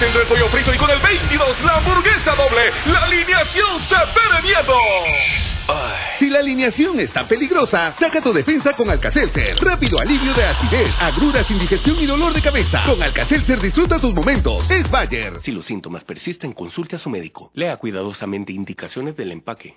10 el pollo frito y con el 22 la hamburguesa doble. La alineación se pere miedo. Si la alineación está peligrosa, saca tu defensa con Alcacelser. Rápido alivio de acidez, agruras, indigestión y dolor de cabeza. Con Alcacelser disfruta tus momentos. Es Bayer. Si los síntomas persisten, consulte a su médico. Lea cuidadosamente indicaciones del empaque.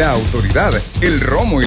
La autoridad, el romo y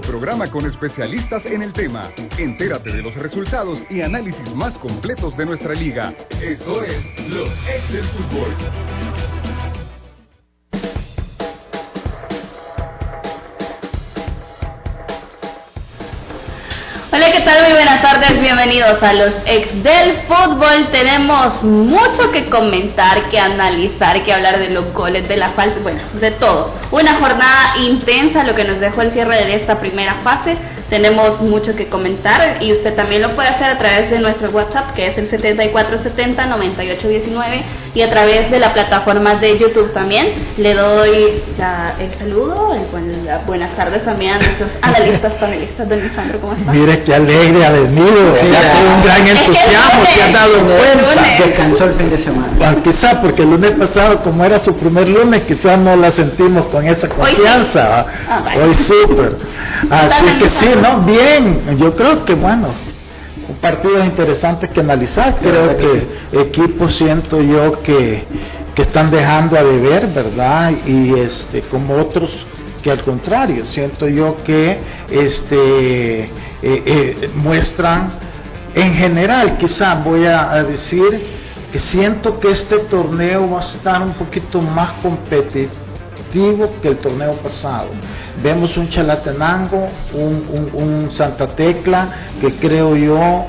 Programa con especialistas en el tema. Entérate de los resultados y análisis más completos de nuestra liga. Eso es Los Ex del Fútbol. Hola, ¿qué tal? Muy buenas tardes, bienvenidos a los ex del fútbol. Tenemos mucho que comentar, que analizar, que hablar de los goles, de la falta, bueno, de todo. Una jornada intensa, lo que nos dejó el cierre de esta primera fase. Tenemos mucho que comentar y usted también lo puede hacer a través de nuestro WhatsApp, que es el 7470-9819, y a través de la plataforma de YouTube también. Le doy la- el saludo, el buen- la- buenas tardes también a nuestros analistas panelistas. Don Lisandro, ¿cómo está? Mire qué alegre ha venido, Sí, ya ya. con un gran entusiasmo, se ha dado cuenta. Descansó el fin de semana. Bueno, quizá porque el lunes pasado, como era su primer lunes, quizás no la sentimos con esa sí. confianza. ¿va? Ah, vale. Hoy súper. Así que sí. ¿No? Bien, yo creo que bueno, un partido interesante que analizar. Creo que equipos siento yo que, que están dejando a deber, ¿verdad? Y este, como otros que al contrario, siento yo que este, eh, eh, muestran en general, quizás voy a, a decir que siento que este torneo va a estar un poquito más competitivo que el torneo pasado. Vemos un Chalatenango, un, un- un Santa Tecla, que creo yo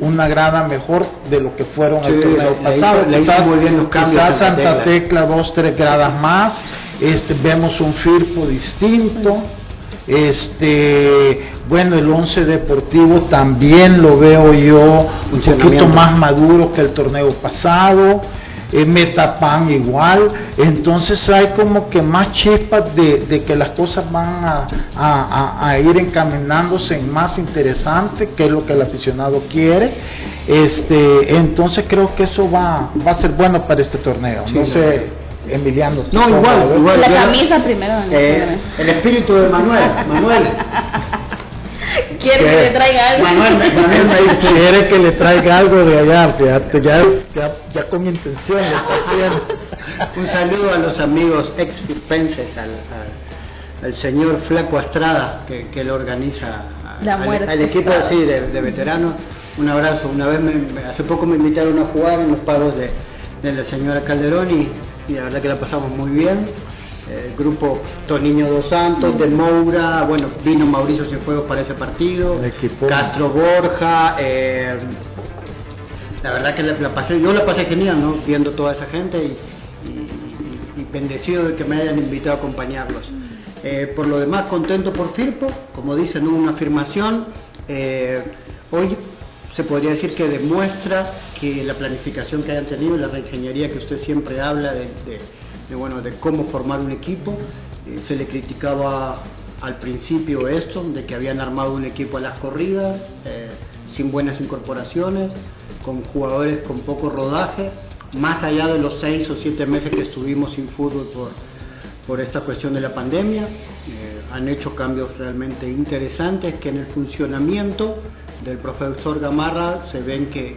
una grada mejor de lo que fueron el Sí, torneo le hizo- pasado. le hizo Quizás- muy bien los cambios quizás Santa Santa Tecla. Tecla dos, tres gradas más. Este, vemos un Firpo distinto. Este, bueno, el 11 deportivo también lo veo yo un poquito más maduro que el torneo pasado. Eh, Metapan igual, entonces hay como que más chispas de, de que las cosas van a, a- a- a ir encaminándose en más interesante, que es lo que el aficionado quiere. Este, entonces creo que eso va, va a ser bueno para este torneo. Sí, no sé, Emiliano. No, ¿cómo igual, igual. La camisa primero. Eh, el espíritu de Manuel. Manuel. ¿Quiere que le traiga algo? Manuel, Manuel me dice, Quiere que le traiga algo de allá, fíjate, ya, ya, ya con intención lo está haciendo. Un saludo a los amigos ex firpenses, al, al, al señor Flaco Estrada, que, que lo organiza, La al, muerte al equipo así de, de veteranos. Un abrazo. Una vez, me- me- hace poco me invitaron a jugar en los pagos de, de la señora Calderón y, y la verdad que la pasamos muy bien. El grupo Toniño Dos Santos, de Moura, bueno, vino Mauricio Cienfuegos para ese partido, Castro Borja, eh, la verdad que la, pasé, yo la pasé genial, ¿no? Viendo toda esa gente y, bendecido de que me hayan invitado a acompañarlos. Eh, por lo demás, contento por Firpo, como dicen, una afirmación. Eh, hoy se podría decir que demuestra que la planificación que hayan tenido, la reingeniería que usted siempre habla de, bueno, de cómo formar un equipo, eh, se le criticaba al principio esto, de que habían armado un equipo a las corridas, sin buenas incorporaciones, con jugadores con poco rodaje, más allá de los seis o siete meses que estuvimos sin fútbol por, por esta cuestión de la pandemia. Eh, han hecho cambios realmente interesantes que en el funcionamiento del profesor Gamarra se ven que,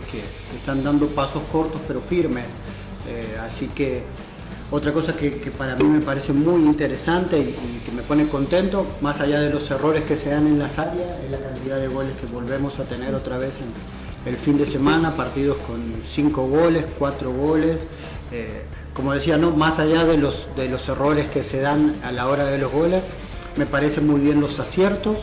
están dando pasos cortos pero firmes. Eh, así que otra cosa que, para mí me parece muy interesante y, que me pone contento, más allá de los errores que se dan en las áreas, es la cantidad de goles que volvemos a tener otra vez en el fin de semana, partidos con cinco goles, cuatro goles. Eh, como decía, no más allá de los, de los errores que se dan a la hora de los goles, me parecen muy bien los aciertos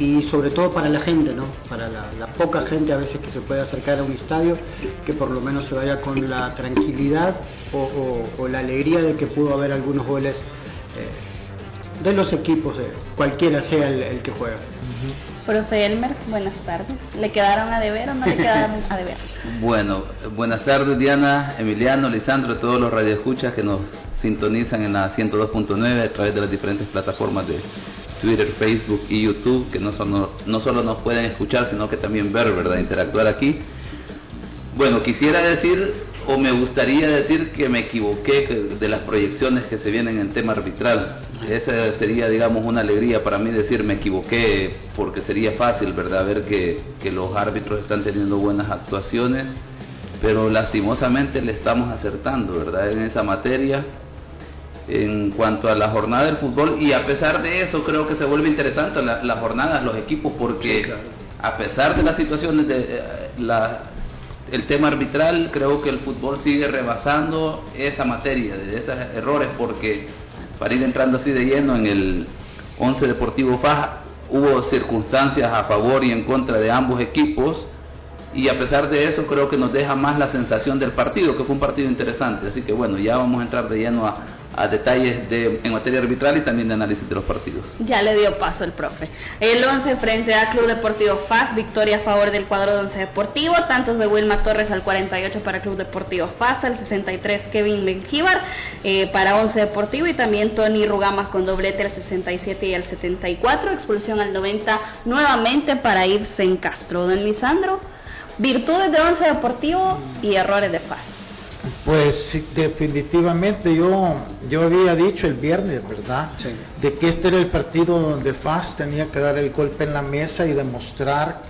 y sobre todo para la gente, ¿no? para la, poca gente a veces que se puede acercar a un estadio, que por lo menos se vaya con la tranquilidad o, la alegría de que pudo haber algunos goles eh, de los equipos, eh, cualquiera sea el, que juega. Profe Elmer, buenas tardes. ¿Le quedaron a deber o no le quedaron a deber? Bueno, buenas tardes Diana, Emiliano, Lisandro, todos los radioescuchas que nos sintonizan en la 102.9 a través de las diferentes plataformas de Twitter, Facebook y YouTube, que no, solo, no solo nos pueden escuchar, sino que también ver, ¿verdad? Interactuar aquí. Bueno, quisiera decir, o me gustaría decir que me equivoqué de las proyecciones que se vienen en tema arbitral. Esa sería, digamos, una alegría para mí decir me equivoqué, porque sería fácil, ¿verdad? Ver que, que los árbitros están teniendo buenas actuaciones, pero lastimosamente le estamos acertando, ¿verdad? En esa materia en cuanto a la jornada del fútbol y a pesar de eso creo que se vuelve interesante la, la jornada, los equipos, porque a pesar de las situaciones de eh, la, el tema arbitral, creo que el fútbol sigue rebasando esa materia, de esos errores, porque para ir entrando así de lleno en el 11 Deportivo Faja, hubo circunstancias a favor y en contra de ambos equipos, y a pesar de eso creo que nos deja más la sensación del partido, que fue un partido interesante. Así que bueno, ya vamos a entrar de lleno a, detalles de, en materia arbitral y también de análisis de los partidos. Ya le dio paso el profe. El 11 frente a Club Deportivo FAS, victoria a favor del cuadro de 11 Deportivo, tantos de Wilma Torres al 48 para Club Deportivo FAS, al 63 Kevin Benjíbar eh, para 11 Deportivo y también Tony Rugamas con doblete al 67 y al 74, expulsión al 90 nuevamente para Ibsen Castro. Don Lisandro, virtudes de 11 Deportivo y errores de FAS. Pues definitivamente yo, yo había dicho el viernes, ¿verdad? De que este era el partido donde FAS tenía que dar el golpe en la mesa y demostrar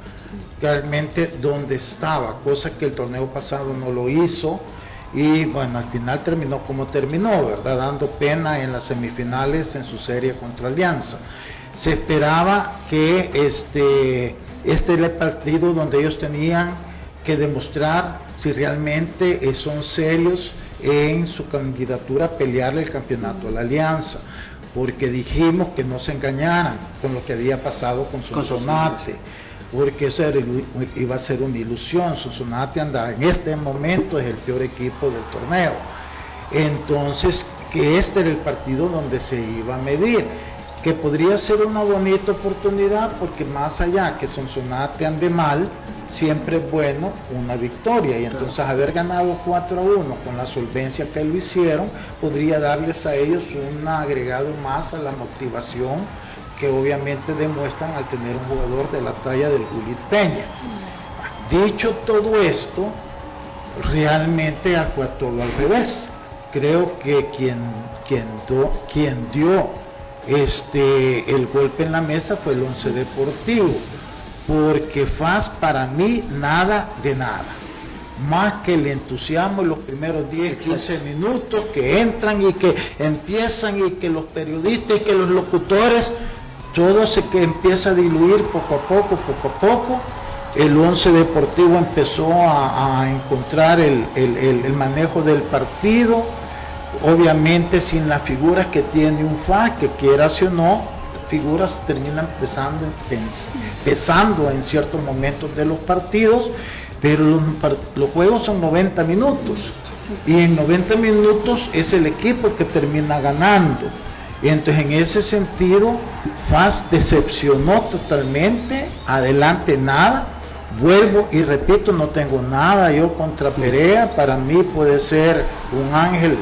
realmente dónde estaba, cosa que el torneo pasado no lo hizo y bueno, al final terminó como terminó, ¿verdad? Dando pena en las semifinales en su serie contra Alianza. Se esperaba que este, este era el partido donde ellos tenían que demostrar si realmente son serios en su candidatura a pelearle el campeonato a la alianza, porque dijimos que no se engañaran con lo que había pasado con Sonsonate, porque eso iba a ser una ilusión, Sonsonate anda en este momento es el peor equipo del torneo, entonces que este era el partido donde se iba a medir que podría ser una bonita oportunidad porque más allá que Sonsonate ande mal, siempre es bueno una victoria y entonces haber ganado 4 a 1 con la solvencia que lo hicieron podría darles a ellos un agregado más a la motivación que obviamente demuestran al tener un jugador de la talla del Juli Peña. Dicho todo esto, realmente fue todo al revés. Creo que quien, quien, do, quien dio este, el golpe en la mesa fue el once deportivo, porque FAS para mí nada de nada. Más que el entusiasmo en los primeros 10, 15 minutos que entran y que empiezan y que los periodistas y que los locutores, todo se que empieza a diluir poco a poco, poco a poco. El once deportivo empezó a, encontrar el, el manejo del partido obviamente sin las figuras que tiene un FA, que quieras o no, figuras terminan pesando, en ciertos momentos de los partidos, pero los, los juegos son 90 minutos y en 90 minutos es el equipo que termina ganando. Entonces en ese sentido, FAS decepcionó totalmente, adelante nada, vuelvo y repito, no tengo nada yo contra Perea, para mí puede ser un ángel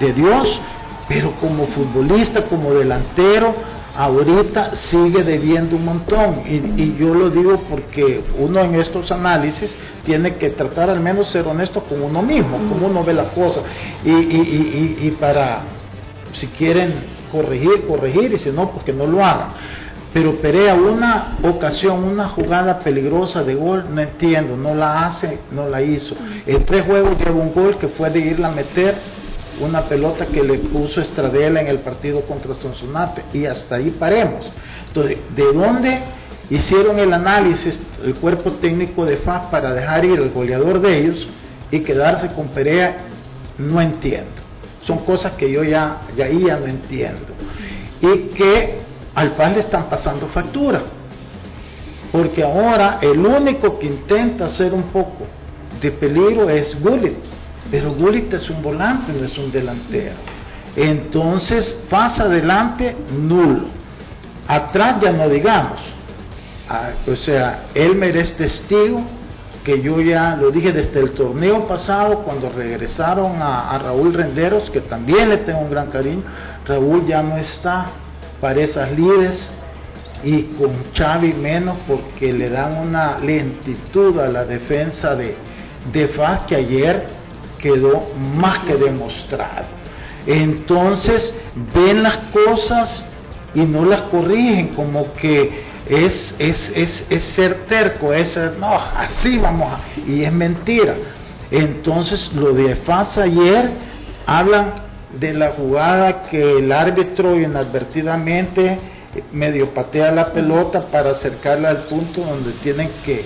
de Dios, pero como futbolista, como delantero, ahorita sigue debiendo un montón. Y, yo lo digo porque uno en estos análisis tiene que tratar al menos ser honesto con uno mismo, como uno ve las cosas. Y, y para, si quieren corregir, corregir, y si no, pues que no lo hagan. Pero Perea, una ocasión, una jugada peligrosa de gol, no entiendo, no la hace, no la hizo. En tres juegos lleva un gol que fue de irla a meter una pelota que le puso Estradela en el partido contra Sonsonate y hasta ahí paremos. Entonces, ¿de dónde hicieron el análisis el cuerpo técnico de FAS para dejar ir al goleador de ellos y quedarse con Perea? No entiendo. Son cosas que yo ya, ya, ya no entiendo. Y que al FAS le están pasando factura. Porque ahora el único que intenta hacer un poco de peligro es Gullit pero Gullit es un volante, no es un delantero. Entonces, pasa adelante, nulo. Atrás ya no digamos. Ah, o sea, Elmer es testigo, que yo ya lo dije desde el torneo pasado, cuando regresaron a, Raúl Renderos, que también le tengo un gran cariño. Raúl ya no está para esas lides y con Xavi menos porque le dan una lentitud a la defensa de, de Faz que ayer quedó más que demostrado. Entonces ven las cosas y no las corrigen, como que es, es, es, es ser terco, es no, así vamos, a, y es mentira. Entonces lo de FAS ayer hablan de la jugada que el árbitro inadvertidamente medio patea la pelota para acercarla al punto donde tienen que,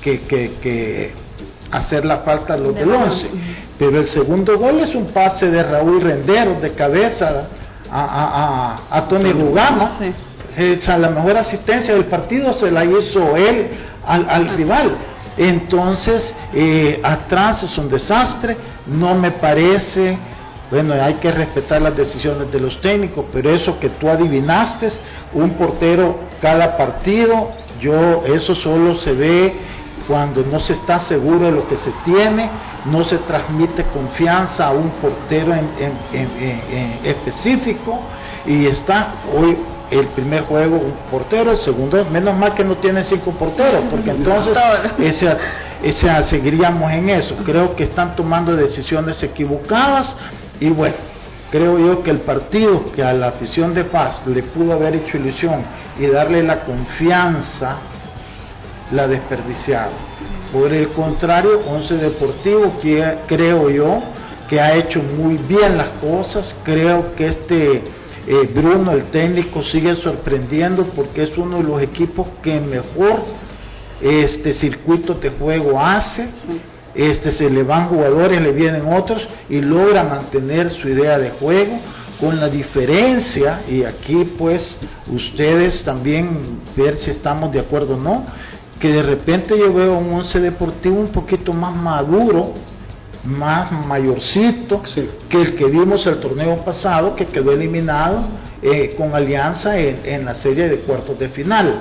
que, que hacer la falta los del 11. Pero el segundo gol es un pase de Raúl Renderos de cabeza a, a, a, Tony Rugama. la mejor asistencia del partido se la hizo él al, al rival. Entonces, eh, atrás es un desastre, no me parece, bueno, hay que respetar las decisiones de los técnicos, pero eso que tú adivinaste, un portero cada partido, yo, eso solo se ve cuando no se está seguro de lo que se tiene, no se transmite confianza a un portero en, específico y está hoy el primer juego un portero, el segundo, menos mal que no tiene cinco porteros, porque entonces ese, ese, seguiríamos en eso. Creo que están tomando decisiones equivocadas y bueno, creo yo que el partido que a la afición de paz le pudo haber hecho ilusión y darle la confianza la desperdiciado. Por el contrario, Once Deportivo, que creo yo, que ha hecho muy bien las cosas, creo que este eh, Bruno, el técnico, sigue sorprendiendo porque es uno de los equipos que mejor este circuito de juego hace. Este, se le van jugadores, le vienen otros y logra mantener su idea de juego con la diferencia, y aquí pues ustedes también ver si estamos de acuerdo o no, que de repente yo veo un once deportivo un poquito más maduro, más mayorcito que el que vimos el torneo pasado, que quedó eliminado eh, con Alianza en, la serie de cuartos de final.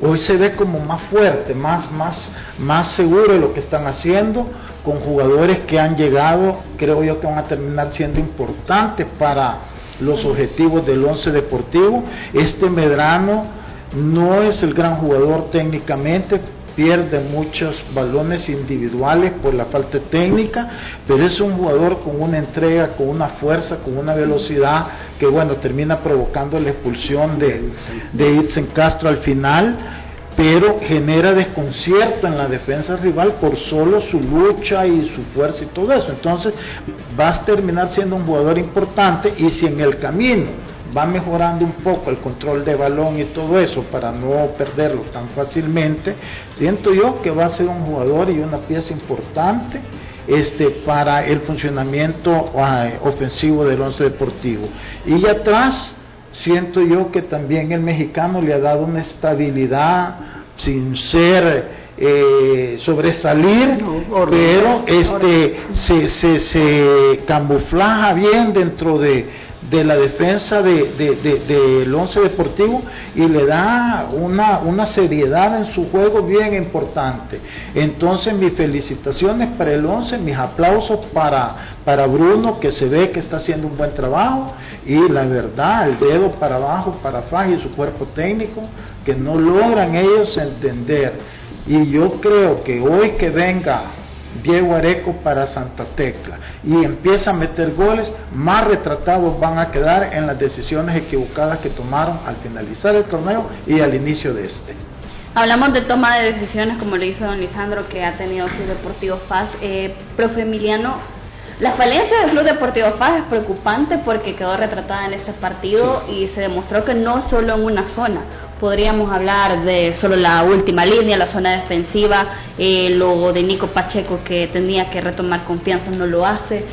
Hoy se ve como más fuerte, más, más, más seguro de lo que están haciendo, con jugadores que han llegado, creo yo que van a terminar siendo importantes para los objetivos del once deportivo. Este Medrano no es el gran jugador técnicamente, pierde muchos balones individuales por la falta técnica, pero es un jugador con una entrega, con una fuerza, con una velocidad que bueno, termina provocando la expulsión de, de Itzen Castro al final, pero genera desconcierto en la defensa rival por solo su lucha y su fuerza y todo eso. Entonces vas a terminar siendo un jugador importante y si en el camino va mejorando un poco el control de balón y todo eso para no perderlo tan fácilmente, siento yo que va a ser un jugador y una pieza importante este, para el funcionamiento ah, ofensivo del once deportivo. Y atrás, siento yo que también el mexicano le ha dado una estabilidad sin ser eh, sobresalir, pero este se, se, se camuflaja bien dentro de, de la defensa del de, once deportivo y le da una, una seriedad en su juego bien importante. Entonces mis felicitaciones para el once, mis aplausos para, para Bruno que se ve que está haciendo un buen trabajo y la verdad, el dedo para abajo para Faj y su cuerpo técnico que no logran ellos entender. Y yo creo que hoy que venga Diego Areco para Santa Tecla y empieza a meter goles, más retratados van a quedar en las decisiones equivocadas que tomaron al finalizar el torneo y al inicio de este. Hablamos de toma de decisiones, como le hizo don Lisandro, que ha tenido su Deportivo FAS. Eh, profe Emiliano, la falencia del Club Deportivo FAS es preocupante porque quedó retratada en este partido y se demostró que no solo en una zona. Podríamos hablar de solo la última línea, la zona defensiva, eh, lo de Nico Pacheco que tenía que retomar confianza, no lo hace.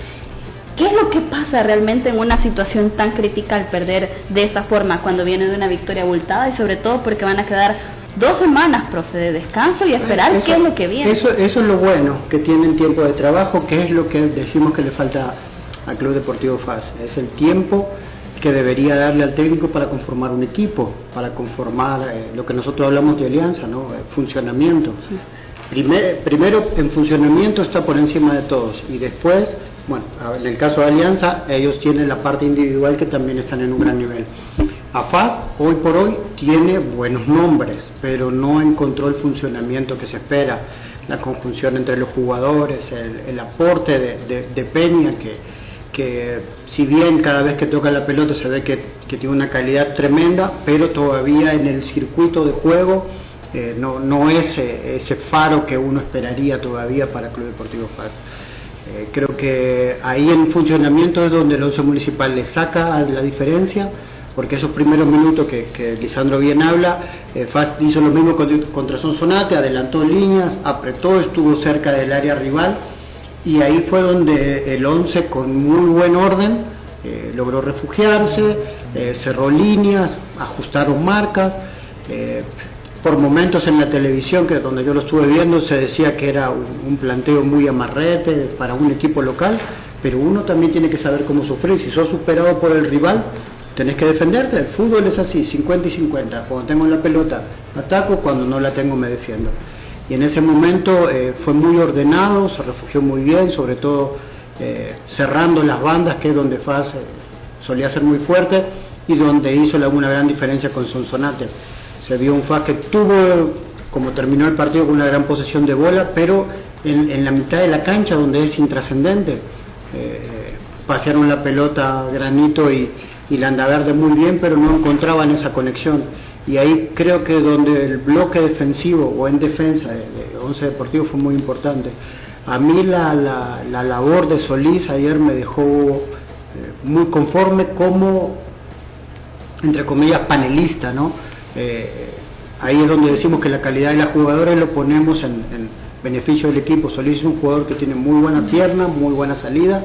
¿Qué es lo que pasa realmente en una situación tan crítica al perder de esta forma cuando viene de una victoria abultada y sobre todo porque van a quedar dos semanas, profe, de descanso y esperar qué es lo que viene. Eso, eso es lo bueno, que tienen tiempo de trabajo, que es lo que decimos que le falta al Club Deportivo FAS. Es el tiempo que debería darle al técnico para conformar un equipo, para conformar eh, lo que nosotros hablamos de alianza, ¿no? Eh, funcionamiento. primero, en funcionamiento está por encima de todos y después, bueno, en el caso de alianza, ellos tienen la parte individual que también están en un gran nivel. AFAS hoy por hoy tiene buenos nombres, pero no encontró el funcionamiento que se espera, la conjunción entre los jugadores, el, aporte de, Peña, que, que, si bien cada vez que toca la pelota se ve que, tiene una calidad tremenda, pero todavía en el circuito de juego eh, no, no es eh, ese faro que uno esperaría todavía para Club Deportivo FAS. Eh, creo que ahí en funcionamiento es donde el once municipal le saca la diferencia porque esos primeros minutos que, Lisandro bien habla, eh, hizo lo mismo contra Sonsonate, adelantó líneas, apretó, estuvo cerca del área rival y ahí fue donde el 11 con muy buen orden eh, logró refugiarse, eh, cerró líneas, ajustaron marcas. por momentos en la televisión, que donde yo lo estuve viendo, se decía que era un, planteo muy amarrete para un equipo local, pero uno también tiene que saber cómo sufrir. Si sos superado por el rival, tenés que defenderte. El fútbol es así, 50 y 50. Cuando tengo la pelota, ataco, cuando no la tengo, me defiendo. Y en ese momento eh, fue muy ordenado, se refugió muy bien, sobre todo eh, cerrando las bandas, que es donde Faz eh, solía ser muy fuerte y donde hizo una gran diferencia con Sonsonate. Se vio un Faz que tuvo, como terminó el partido, con una gran posesión de bola, pero en, la mitad de la cancha, donde es intrascendente, pasearon la pelota granito y, y Landaverde muy bien, pero no encontraban esa conexión. Y ahí creo que donde el bloque defensivo o en defensa de, Once Deportivo fue muy importante. A mí la, la, labor de Solís ayer me dejó eh, muy conforme como, entre comillas, panelista, ¿no? Eh, ahí es donde decimos que la calidad de la jugadora lo ponemos en, beneficio del equipo. Solís es un jugador que tiene muy buena pierna, muy buena salida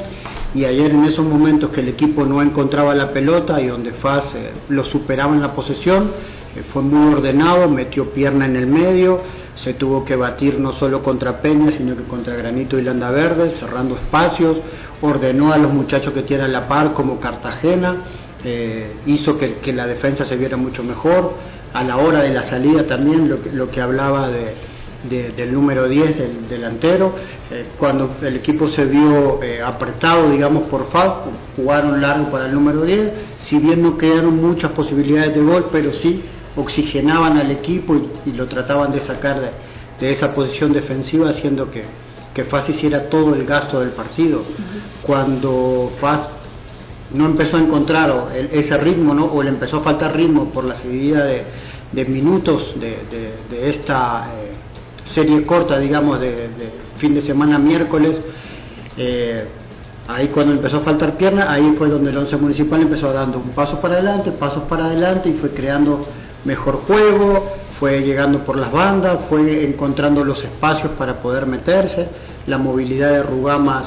y ayer en esos momentos que el equipo no encontraba la pelota y donde Faz eh, lo superaba en la posesión, fue muy ordenado, metió pierna en el medio, se tuvo que batir no solo contra Peña, sino que contra Granito y Landa Verde, cerrando espacios, ordenó a los muchachos que tienen la par como Cartagena, eh, hizo que, la defensa se viera mucho mejor, a la hora de la salida también lo que hablaba de del número 10, del delantero. Eh, cuando el equipo se vio eh, apretado, digamos, por FAO, jugaron largo para el número 10, si bien no quedaron muchas posibilidades de gol, pero sí oxigenaban al equipo y, lo trataban de sacar de, esa posición defensiva, haciendo que, que FAS hiciera todo el gasto del partido. Cuando FAS no empezó a encontrar ese ritmo, ¿no? o le empezó a faltar ritmo por la seguida de, minutos de, esta... Eh, serie corta, digamos, de, fin de semana miércoles, eh, ahí cuando empezó a faltar pierna, ahí fue donde el once municipal empezó dando un paso para adelante, pasos para adelante y fue creando mejor juego, fue llegando por las bandas, fue encontrando los espacios para poder meterse, la movilidad de Rugamas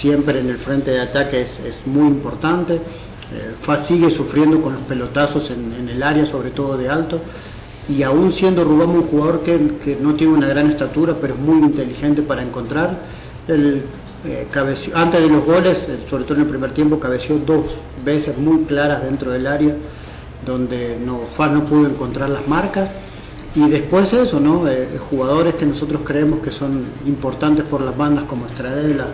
siempre en el frente de ataque es, muy importante, eh, sigue sufriendo con los pelotazos en, el área, sobre todo de alto, y aún siendo Rugamas un jugador que, no tiene una gran estatura, pero es muy inteligente para encontrar, el, eh, antes de los goles, eh, sobre todo en el primer tiempo, cabeció dos veces muy claras dentro del área, donde no, Faz no pudo encontrar las marcas y después eso, ¿no? Eh, jugadores que nosotros creemos que son importantes por las bandas como Estradela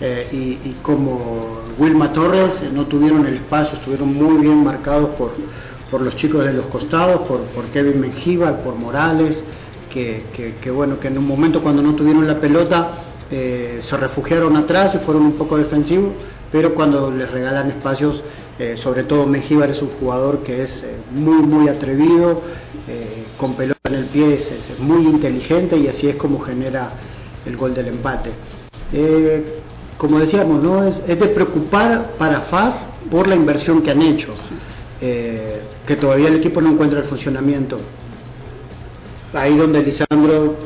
eh, y, como Wilma Torres eh, no tuvieron el espacio, estuvieron muy bien marcados por, por los chicos de los costados, por, por Kevin Mengíbar, por Morales, que, que, bueno, que en un momento cuando no tuvieron la pelota se refugiaron atrás y fueron un poco defensivos, pero cuando les regalan espacios, sobre todo Mengíbar es un jugador que es muy, muy atrevido, eh, con pelota en el pie es, muy inteligente y así es como genera el gol del empate. Eh, como decíamos, ¿no? Es, de preocupar para FAS por la inversión que han hecho, eh, que todavía el equipo no encuentra el funcionamiento. Ahí donde Lisandro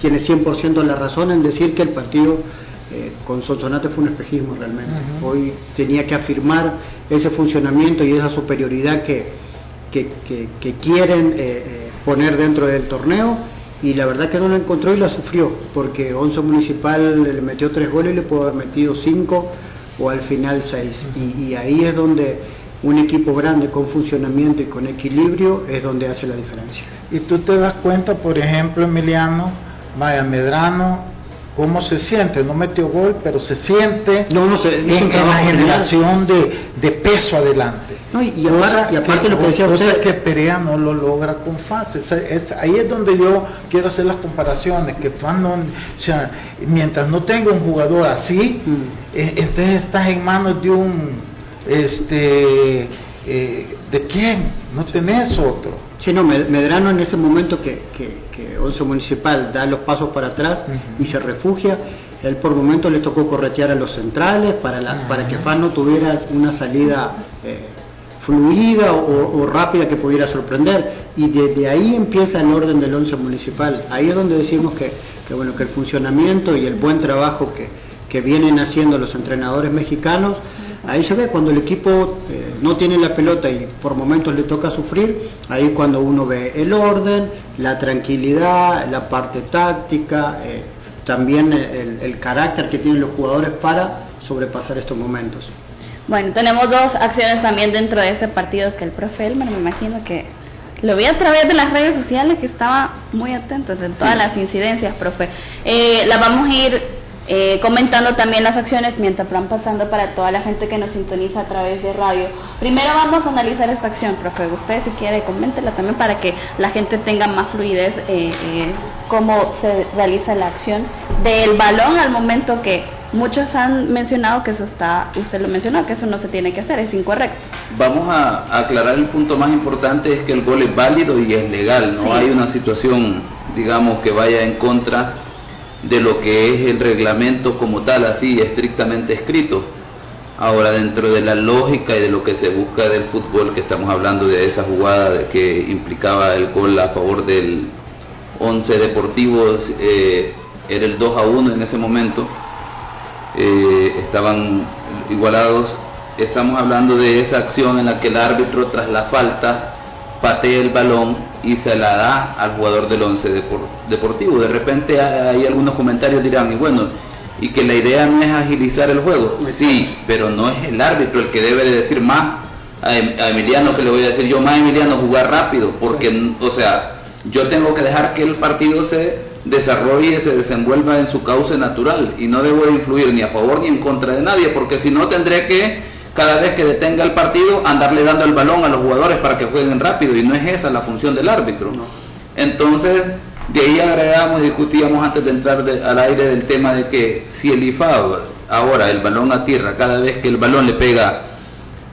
tiene 100% la razón en decir que el partido con Sonsonate fue un espejismo realmente. Hoy tenía que afirmar ese funcionamiento y esa superioridad que, que, quieren eh, eh, poner dentro del torneo y la verdad que no la encontró y la sufrió porque Once Municipal le metió tres goles y le pudo haber metido cinco o al final seis y, ahí es donde un equipo grande con funcionamiento y con equilibrio es donde hace la diferencia. Y tú te das cuenta, por ejemplo, Emiliano, Maya Medrano cómo se siente, no metió gol, pero se siente no, no, se, en, la generación de, peso adelante. y, aparte, lo que decía usted que Perea no lo logra con fácil. ahí es donde yo quiero hacer las comparaciones, que cuando, o sea, mientras no tenga un jugador así, mm. eh, entonces estás en manos de un, este, eh, ¿de quién? No tenés otro. Sí, no, Medrano en ese momento que, que, Once Municipal da los pasos para atrás y se refugia, él por momento le tocó corretear a los centrales para, la, para que Fan no tuviera una salida eh, fluida o, rápida que pudiera sorprender. Y desde ahí empieza el orden del Once Municipal. Ahí es donde decimos que, que, bueno, que el funcionamiento y el buen trabajo que, que vienen haciendo los entrenadores mexicanos Ahí se ve cuando el equipo eh, no tiene la pelota y por momentos le toca sufrir, ahí cuando uno ve el orden, la tranquilidad, la parte táctica, eh, también el, carácter que tienen los jugadores para sobrepasar estos momentos. Bueno, tenemos dos acciones también dentro de este partido que el profe Elmer, me imagino que lo vi a través de las redes sociales que estaba muy atento en todas las incidencias, profe. Eh, la vamos a ir eh, comentando también las acciones mientras van pasando para toda la gente que nos sintoniza a través de radio. Primero vamos a analizar esta acción, profe. Usted si quiere coméntela también para que la gente tenga más fluidez eh, eh, cómo se realiza la acción del balón al momento que muchos han mencionado que eso está, usted lo mencionó, que eso no se tiene que hacer, es incorrecto. Vamos a, aclarar el punto más importante, es que el gol es válido y es legal, no hay una situación, digamos, que vaya en contra de lo que es el reglamento como tal, así estrictamente escrito. Ahora, dentro de la lógica y de lo que se busca del fútbol, que estamos hablando de esa jugada que implicaba el gol a favor del 11 Deportivos, eh, era el 2 a 1 en ese momento, eh, estaban igualados. Estamos hablando de esa acción en la que el árbitro, tras la falta, patea el balón y se la da al jugador del once deportivo. De repente hay algunos comentarios dirán, y bueno, y que la idea no es agilizar el juego. Sí, pero no es el árbitro el que debe de decir más a em, Emiliano que le voy a decir yo más Emiliano jugar rápido, porque, o sea, yo tengo que dejar que el partido se desarrolle y se desenvuelva en su cauce natural y no debo influir ni a favor ni en contra de nadie, porque si no tendré que cada vez que detenga el partido, andarle dando el balón a los jugadores para que jueguen rápido, y no es esa la función del árbitro. Entonces, de ahí agregamos, discutíamos antes de entrar al aire del tema de que si el IFAB, ahora el balón a tierra, cada vez que el balón le pega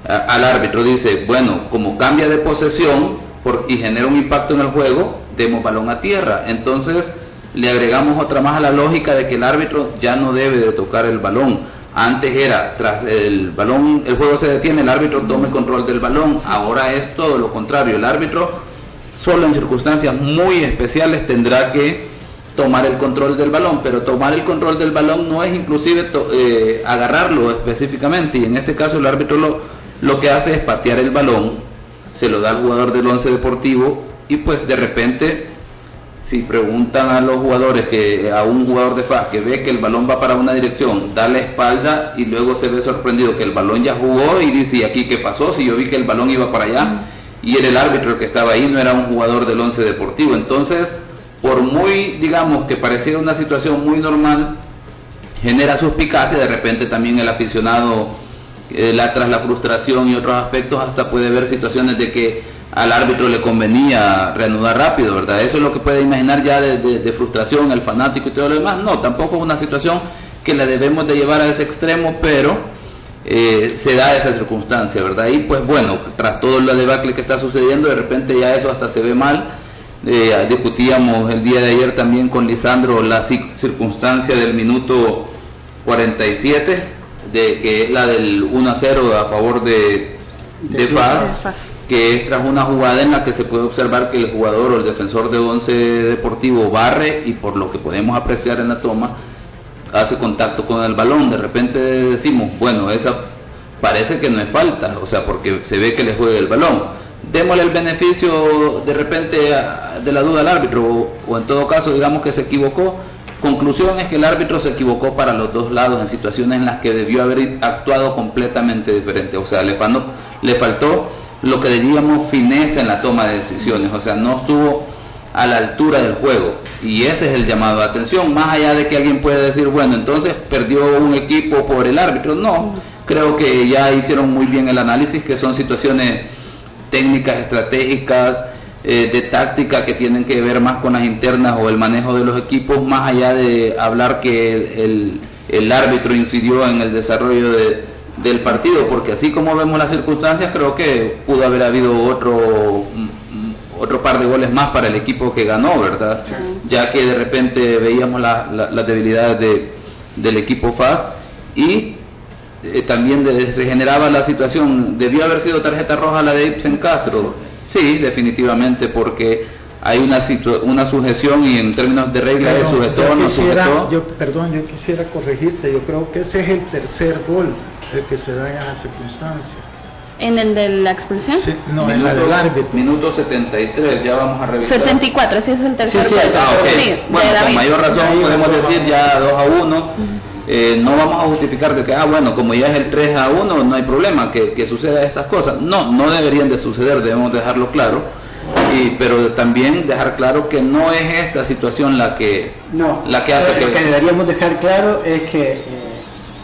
al árbitro, dice, bueno, como cambia de posesión por, y genera un impacto en el juego, demos balón a tierra. Entonces, le agregamos otra más a la lógica de que el árbitro ya no debe de tocar el balón antes era, tras el balón, el juego se detiene, el árbitro toma el control del balón. Ahora es todo lo contrario. El árbitro solo en circunstancias muy especiales tendrá que tomar el control del balón, pero tomar el control del balón no es inclusive eh, agarrarlo específicamente, y en este caso el árbitro lo, lo que hace es patear el balón, se lo da al jugador del once deportivo, y pues de repente si preguntan a los jugadores que a un jugador de FAS que ve que el balón va para una dirección, da la espalda y luego se ve sorprendido que el balón ya jugó y dice, ¿y aquí qué pasó? Si yo vi que el balón iba para allá y era el árbitro que estaba ahí, no era un jugador del once deportivo. Entonces, por muy, digamos, que pareciera una situación muy normal, genera suspicacia, de repente también el aficionado, eh, la, tras la frustración y otros aspectos, hasta puede ver situaciones de que al árbitro le convenía reanudar rápido, ¿verdad? Eso es lo que puede imaginar ya de, frustración el fanático y todo lo demás. No, tampoco es una situación que la debemos de llevar a ese extremo, pero eh, se da esa circunstancia, ¿verdad? Y pues bueno, tras todo el debacle que está sucediendo, de repente ya eso hasta se ve mal. Eh, discutíamos el día de ayer también con Lisandro la circunstancia del minuto 47, de que es la del 1 a 0 a favor de, de, Paz que es tras una jugada en la que se puede observar que el jugador o el defensor de once deportivo barre y por lo que podemos apreciar en la toma hace contacto con el balón. De repente decimos, bueno, esa parece que no es falta, o sea, porque se ve que le juega el balón. Démosle el beneficio de repente de la duda al árbitro o, en todo caso digamos que se equivocó. Conclusión es que el árbitro se equivocó para los dos lados en situaciones en las que debió haber actuado completamente diferente. O sea, le, le faltó lo que diríamos fineza en la toma de decisiones, o sea, no estuvo a la altura del juego. Y ese es el llamado de atención, más allá de que alguien puede decir, bueno, entonces perdió un equipo por el árbitro. No, creo que ya hicieron muy bien el análisis, que son situaciones técnicas, estratégicas, eh, de táctica que tienen que ver más con las internas o el manejo de los equipos, más allá de hablar que el, el árbitro incidió en el desarrollo de, del partido, porque así como vemos las circunstancias, creo que pudo haber habido otro mm, otro par de goles más para el equipo que ganó, ¿verdad? Ya que de repente veíamos las debilidades de, del equipo FAS y eh, también se generaba la situación, debió haber sido tarjeta roja la de Ibsen Castro, sí, definitivamente, porque hay una una sujeción y en términos de reglas de sujetó no sujetó. Yo, perdón, yo quisiera corregirte, yo creo que ese es el tercer gol el que se da en esa circunstancia. ¿En el de la expulsión? Sí, no, en la del árbitro. Minuto 73, ya vamos a revisar. 74, sí es el tercer gol. Ah, okay. bueno, con mayor razón podemos decir ya 2 a 1. Eh, no vamos a justificar de que, ah, bueno, como ya es el 3 a 1, no hay problema que, que suceda estas cosas. No, no deberían de suceder, debemos dejarlo claro y, pero también dejar claro que no es esta situación la que, no, la que hace que... Lo que deberíamos dejar claro es que eh,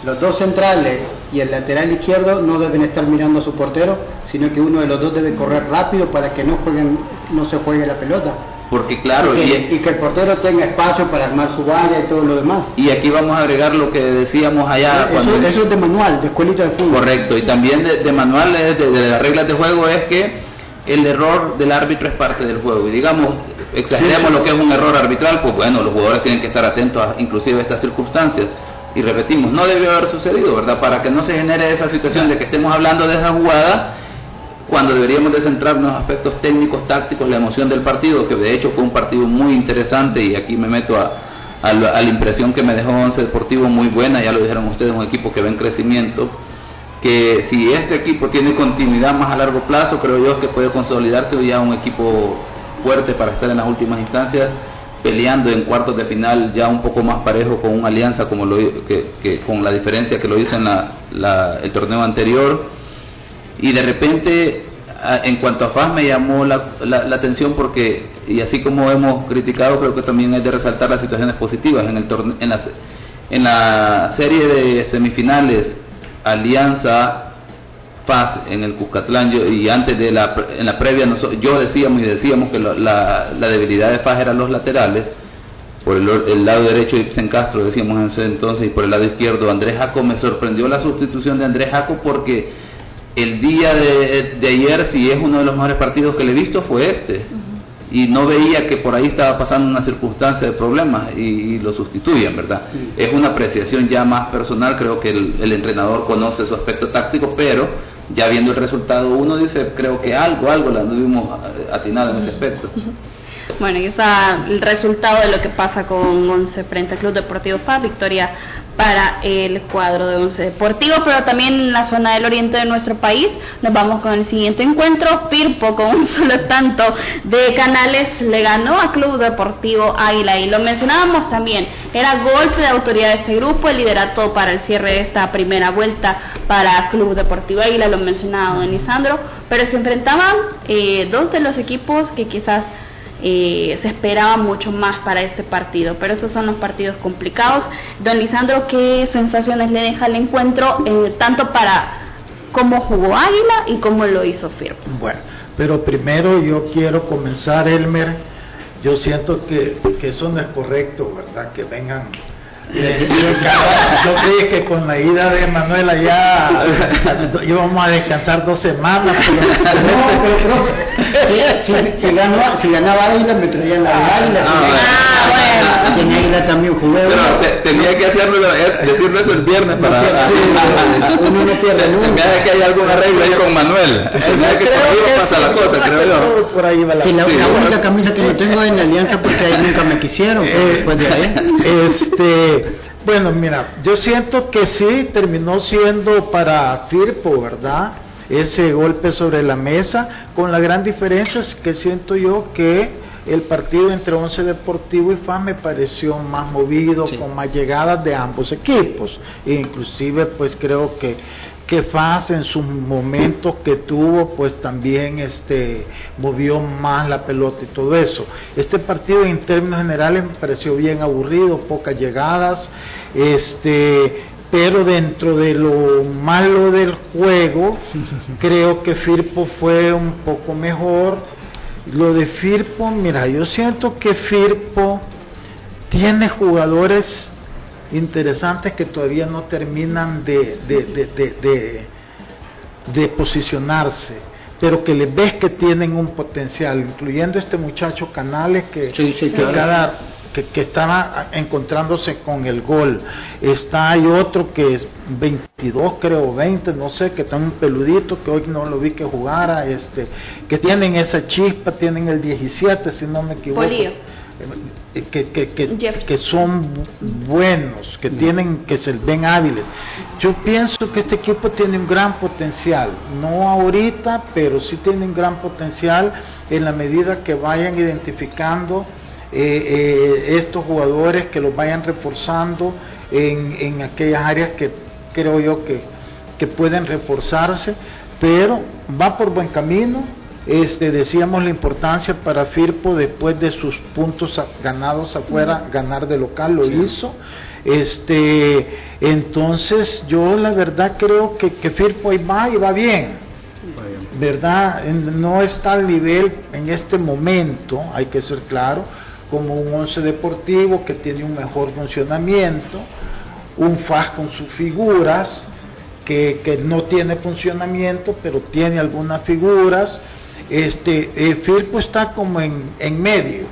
los dos centrales y el lateral izquierdo no deben estar mirando a su portero, sino que uno de los dos debe correr rápido para que no, jueguen, no se juegue la pelota. Porque claro, y que, el portero tenga espacio para armar su valla y todo lo demás. Y aquí vamos a agregar lo que decíamos allá. Eso, eso es de manual, de escuelita de fútbol. Correcto, y también de, manual, de, de las reglas de juego es que el error del árbitro es parte del juego. Y digamos, exageremos lo que es un error arbitral, pues bueno, los jugadores tienen que estar atentos a inclusive a estas circunstancias. Y repetimos, no debió haber sucedido, ¿verdad? Para que no se genere esa situación de que estemos hablando de esa jugada cuando deberíamos de centrarnos en aspectos técnicos, tácticos, la emoción del partido, que de hecho fue un partido muy interesante y aquí me meto a, la, impresión que me dejó Once Deportivo muy buena, ya lo dijeron ustedes, un equipo que va en crecimiento que si este equipo tiene continuidad más a largo plazo, creo yo que puede consolidarse ya un equipo fuerte para estar en las últimas instancias, peleando en cuartos de final ya un poco más parejo con una alianza como lo que, con la diferencia que lo hizo en la, el torneo anterior. Y de repente en cuanto a FAS me llamó la, la, atención porque y así como hemos criticado creo que también hay de resaltar las situaciones positivas. En el en la, en la serie de semifinales Alianza Paz en el Cuscatlán. Y antes de la, en la previa yo decíamos y decíamos que la, debilidad de Paz eran los laterales. Por el, lado derecho Ibsen Castro decíamos en ese entonces y por el lado izquierdo Andrés Jaco. Me sorprendió la sustitución de Andrés Jaco porque el día de, ayer si es uno de los mejores partidos que le he visto fue este. Y no veía que por ahí estaba pasando una circunstancia de problemas y, lo sustituyen, ¿verdad? Es una apreciación ya más personal, creo que el, entrenador conoce su aspecto táctico, pero ya viendo el resultado uno dice, creo que algo, algo la anduvimos eh, atinado en ese aspecto. Bueno, y está el resultado de lo que pasa con Once frente al Club Deportivo FA, victoria para el cuadro de Once Deportivo, pero también en la zona del oriente de nuestro país. Nos vamos con el siguiente encuentro. Firpo con un solo tanto de Canales le ganó a Club Deportivo Águila. Y lo mencionábamos también, era golpe de autoridad de este grupo, el liderato para el cierre de esta primera vuelta para Club Deportivo Águila, lo mencionaba don Lisandro, pero se enfrentaban eh, dos de los equipos que quizás eh, se esperaba mucho más para este partido, pero estos son los partidos complicados. Don Lisandro, ¿qué sensaciones le deja el encuentro, eh, tanto para cómo jugó Águila y cómo lo hizo Firpo? Bueno, pero primero yo quiero comenzar, Elmer. Yo siento que, que eso no es correcto, ¿verdad? Que vengan yo creí que con la ida de Manuela ya íbamos a descansar dos semanas. si, ganaba Águila me traían la de Águila. Ah, bueno. En Águila también jugué. Pero tenía que hacerlo, decirlo eso el viernes para. uno no pierde nunca. que hay alguna regla ahí con Manuel. que por ahí pasa la cosa, creo yo. Por ahí va la, la, única camisa que no tengo es en Alianza porque ahí nunca me quisieron. Eh, después de ahí. Este. Bueno, mira, yo siento que sí terminó siendo para Firpo, ¿verdad? Ese golpe sobre la mesa, con la gran diferencia es que siento yo que el partido entre Once Deportivo y FAS me pareció más movido, con más llegadas de ambos equipos. E inclusive, pues creo que que FAS en sus momentos que tuvo, pues también este, movió más la pelota y todo eso. Este partido en términos generales me pareció bien aburrido, pocas llegadas, este, pero dentro de lo malo del juego, creo que Firpo fue un poco mejor. Lo de Firpo, mira, yo siento que Firpo tiene jugadores interesantes que todavía no terminan de, de, posicionarse, pero que le ves que tienen un potencial, incluyendo este muchacho Canales que, que, estaba encontrándose con el gol. Está hay otro que es 22 creo 20, no sé, que está un peludito que hoy no lo vi que jugara, este, que tienen esa chispa, tienen el 17 si no me equivoco. Eh, que, que, son buenos, que tienen, que se ven hábiles. Yo pienso que este equipo tiene un gran potencial, no ahorita, pero sí tiene un gran potencial en la medida que vayan identificando eh, eh, estos jugadores, que los vayan reforzando en, en aquellas áreas que creo yo que, que pueden reforzarse, pero va por buen camino este, decíamos la importancia para Firpo después de sus puntos ganados afuera, ganar de local, lo hizo. Este, entonces yo la verdad creo que, que Firpo ahí va y va bien. ¿Verdad? No está al nivel en este momento, hay que ser claro, como un once deportivo que tiene un mejor funcionamiento, un FAS con sus figuras, que, que, no tiene funcionamiento, pero tiene algunas figuras, este, Firpo está como en, en medio,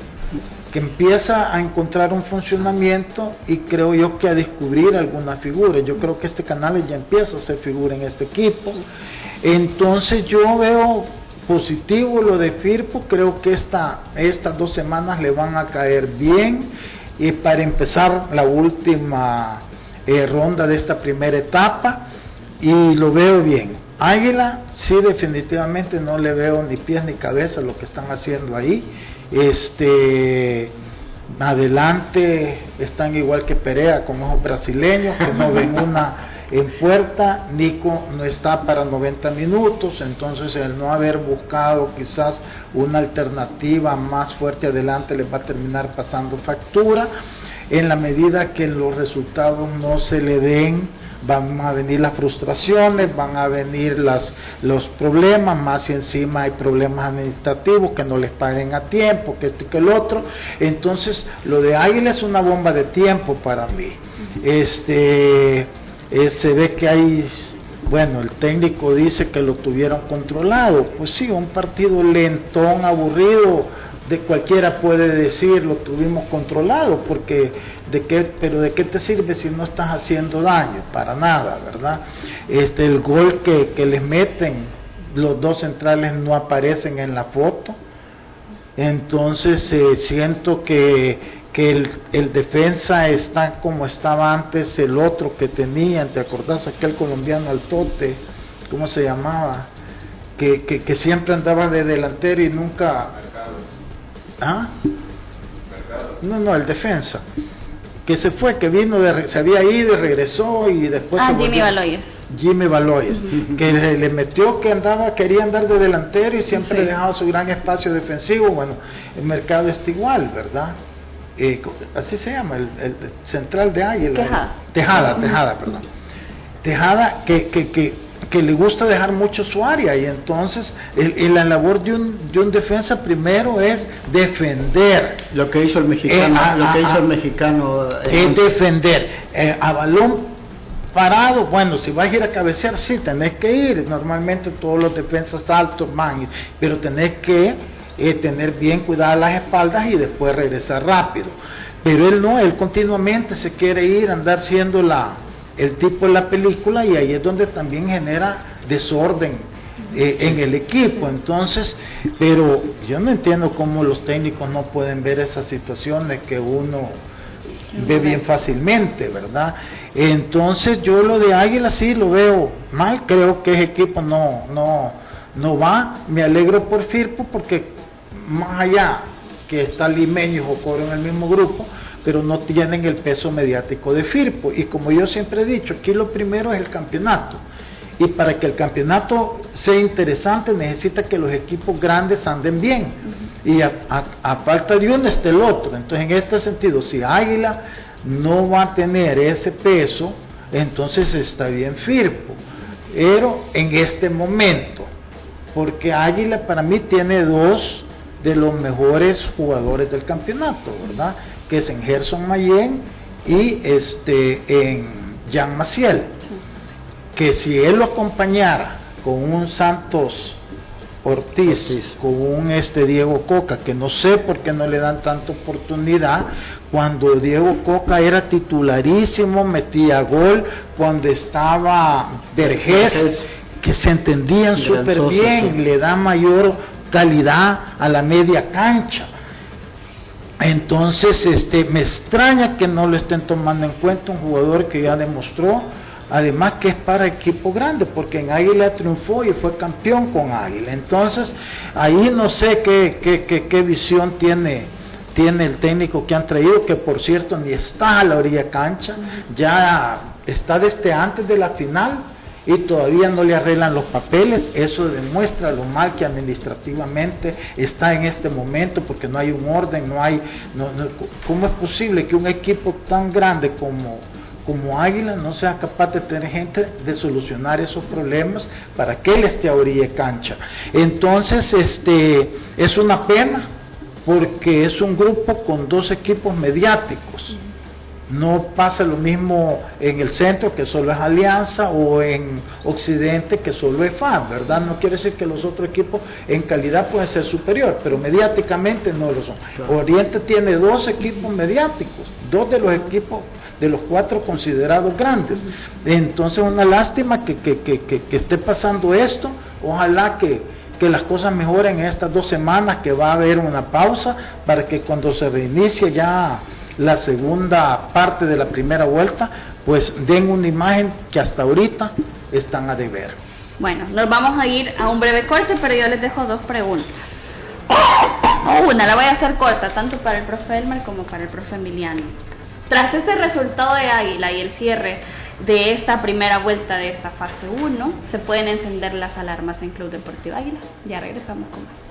que empieza a encontrar un funcionamiento y creo yo que a descubrir algunas figuras. Yo creo que este canal ya empieza a ser figura en este equipo. Entonces yo veo positivo lo de Firpo, creo que esta, estas dos semanas le van a caer bien y para empezar la última eh, ronda de esta primera etapa y lo veo bien. Águila, sí, definitivamente no le veo ni pies ni cabeza lo que están haciendo ahí. Este, adelante están igual que Perea con ojos brasileños, que no ven una en puerta. Nico no está para 90 minutos, entonces el no haber buscado quizás una alternativa más fuerte adelante les va a terminar pasando factura. En la medida que los resultados no se le den van a venir las frustraciones, van a venir las, los problemas, más y encima hay problemas administrativos que no les paguen a tiempo, que esto y que el otro. Entonces, lo de Águila es una bomba de tiempo para mí. Este, eh, se ve que hay bueno, el técnico dice que lo tuvieron controlado. Pues sí, un partido lentón, aburrido, de cualquiera puede decir lo tuvimos controlado, porque de qué, pero de qué te sirve si no estás haciendo daño, para nada, ¿verdad? Este, el gol que, que les meten, los dos centrales no aparecen en la foto, entonces eh, siento que que el, el, defensa está como estaba antes el otro que tenía, ¿te acordás aquel colombiano altote? ¿Cómo se llamaba? Que, que, que siempre andaba de delantero y nunca... ¿Ah? No, no, el defensa. Que se fue, que vino, de, se había ido y regresó y después... Ah, se Jimmy Baloyes. Jimmy Baloyes, que le, le, metió que andaba, quería andar de delantero y siempre sí. dejaba su gran espacio defensivo. Bueno, el mercado está igual, ¿verdad? Eh, así se llama, el, el, central de Águila. Tejada. Tejada, Tejada, perdón. Tejada que, que, que, que, le gusta dejar mucho su área y entonces el, el, la labor de un, de un defensa primero es defender. Lo que hizo el mexicano, eh, a, lo que hizo el mexicano. Eh, es defender. a balón parado, bueno, si vas a ir a cabecear, sí, tenés que ir. Normalmente todos los defensas altos van, pero tenés que eh, tener bien cuidadas las espaldas y después regresar rápido. Pero él no, él continuamente se quiere ir, andar siendo la, el tipo de la película y ahí es donde también genera desorden eh, en el equipo. Entonces, pero yo no entiendo cómo los técnicos no pueden ver esas situaciones que uno ve bien fácilmente, ¿verdad? Entonces yo lo de Águila sí lo veo mal, creo que ese equipo no, no, no va, me alegro por Firpo porque más allá que está Limeño y Jocoro en el mismo grupo, pero no tienen el peso mediático de Firpo. Y como yo siempre he dicho, aquí lo primero es el campeonato. Y para que el campeonato sea interesante necesita que los equipos grandes anden bien. Y a, falta de uno esté el otro. Entonces en este sentido, si Águila no va a tener ese peso, entonces está bien Firpo. Pero en este momento, porque Águila para mí tiene dos de los mejores jugadores del campeonato, ¿verdad? Que es en Gerson Mayen y este en Jean Maciel. Que si él lo acompañara con un Santos Ortiz, Ortiz, con un este Diego Coca, que no sé por qué no le dan tanta oportunidad, cuando Diego Coca era titularísimo, metía gol, cuando estaba Vergés, que se entendían súper bien, sí. le da mayor calidad a la media cancha. Entonces, este, me extraña que no lo estén tomando en cuenta un jugador que ya demostró, además que es para equipo grande, porque en Águila triunfó y fue campeón con Águila. Entonces, ahí no sé qué, qué, qué, visión tiene tiene el técnico que han traído, que por cierto ni está a la orilla cancha, ya está desde antes de la final y todavía no le arreglan los papeles, eso demuestra lo mal que administrativamente está en este momento porque no hay un orden, no hay, no, ¿cómo es posible que un equipo tan grande como, como Águila no sea capaz de tener gente de solucionar esos problemas para que él esté a orilla cancha? Entonces, este, es una pena porque es un grupo con dos equipos mediáticos. No pasa lo mismo en el centro, que solo es Alianza, o en Occidente, que solo es FAN, ¿verdad? No quiere decir que los otros equipos en calidad pueden ser superior, pero mediáticamente no lo son. Claro. Oriente tiene dos equipos mediáticos, dos de los equipos de los cuatro considerados grandes. Entonces, una lástima que, que, que, que esté pasando esto. Ojalá que, que las cosas mejoren en estas dos semanas, que va a haber una pausa para que cuando se reinicie ya la segunda parte de la primera vuelta, pues den una imagen que hasta ahorita están a deber. Bueno, nos vamos a ir a un breve corte, pero yo les dejo dos preguntas. Una, la voy a hacer corta, tanto para el profe Elmer como para el profe Emiliano. Tras este resultado de Águila y el cierre de esta primera vuelta de esta fase 1, se pueden encender las alarmas en Club Deportivo Águila. Ya regresamos con más.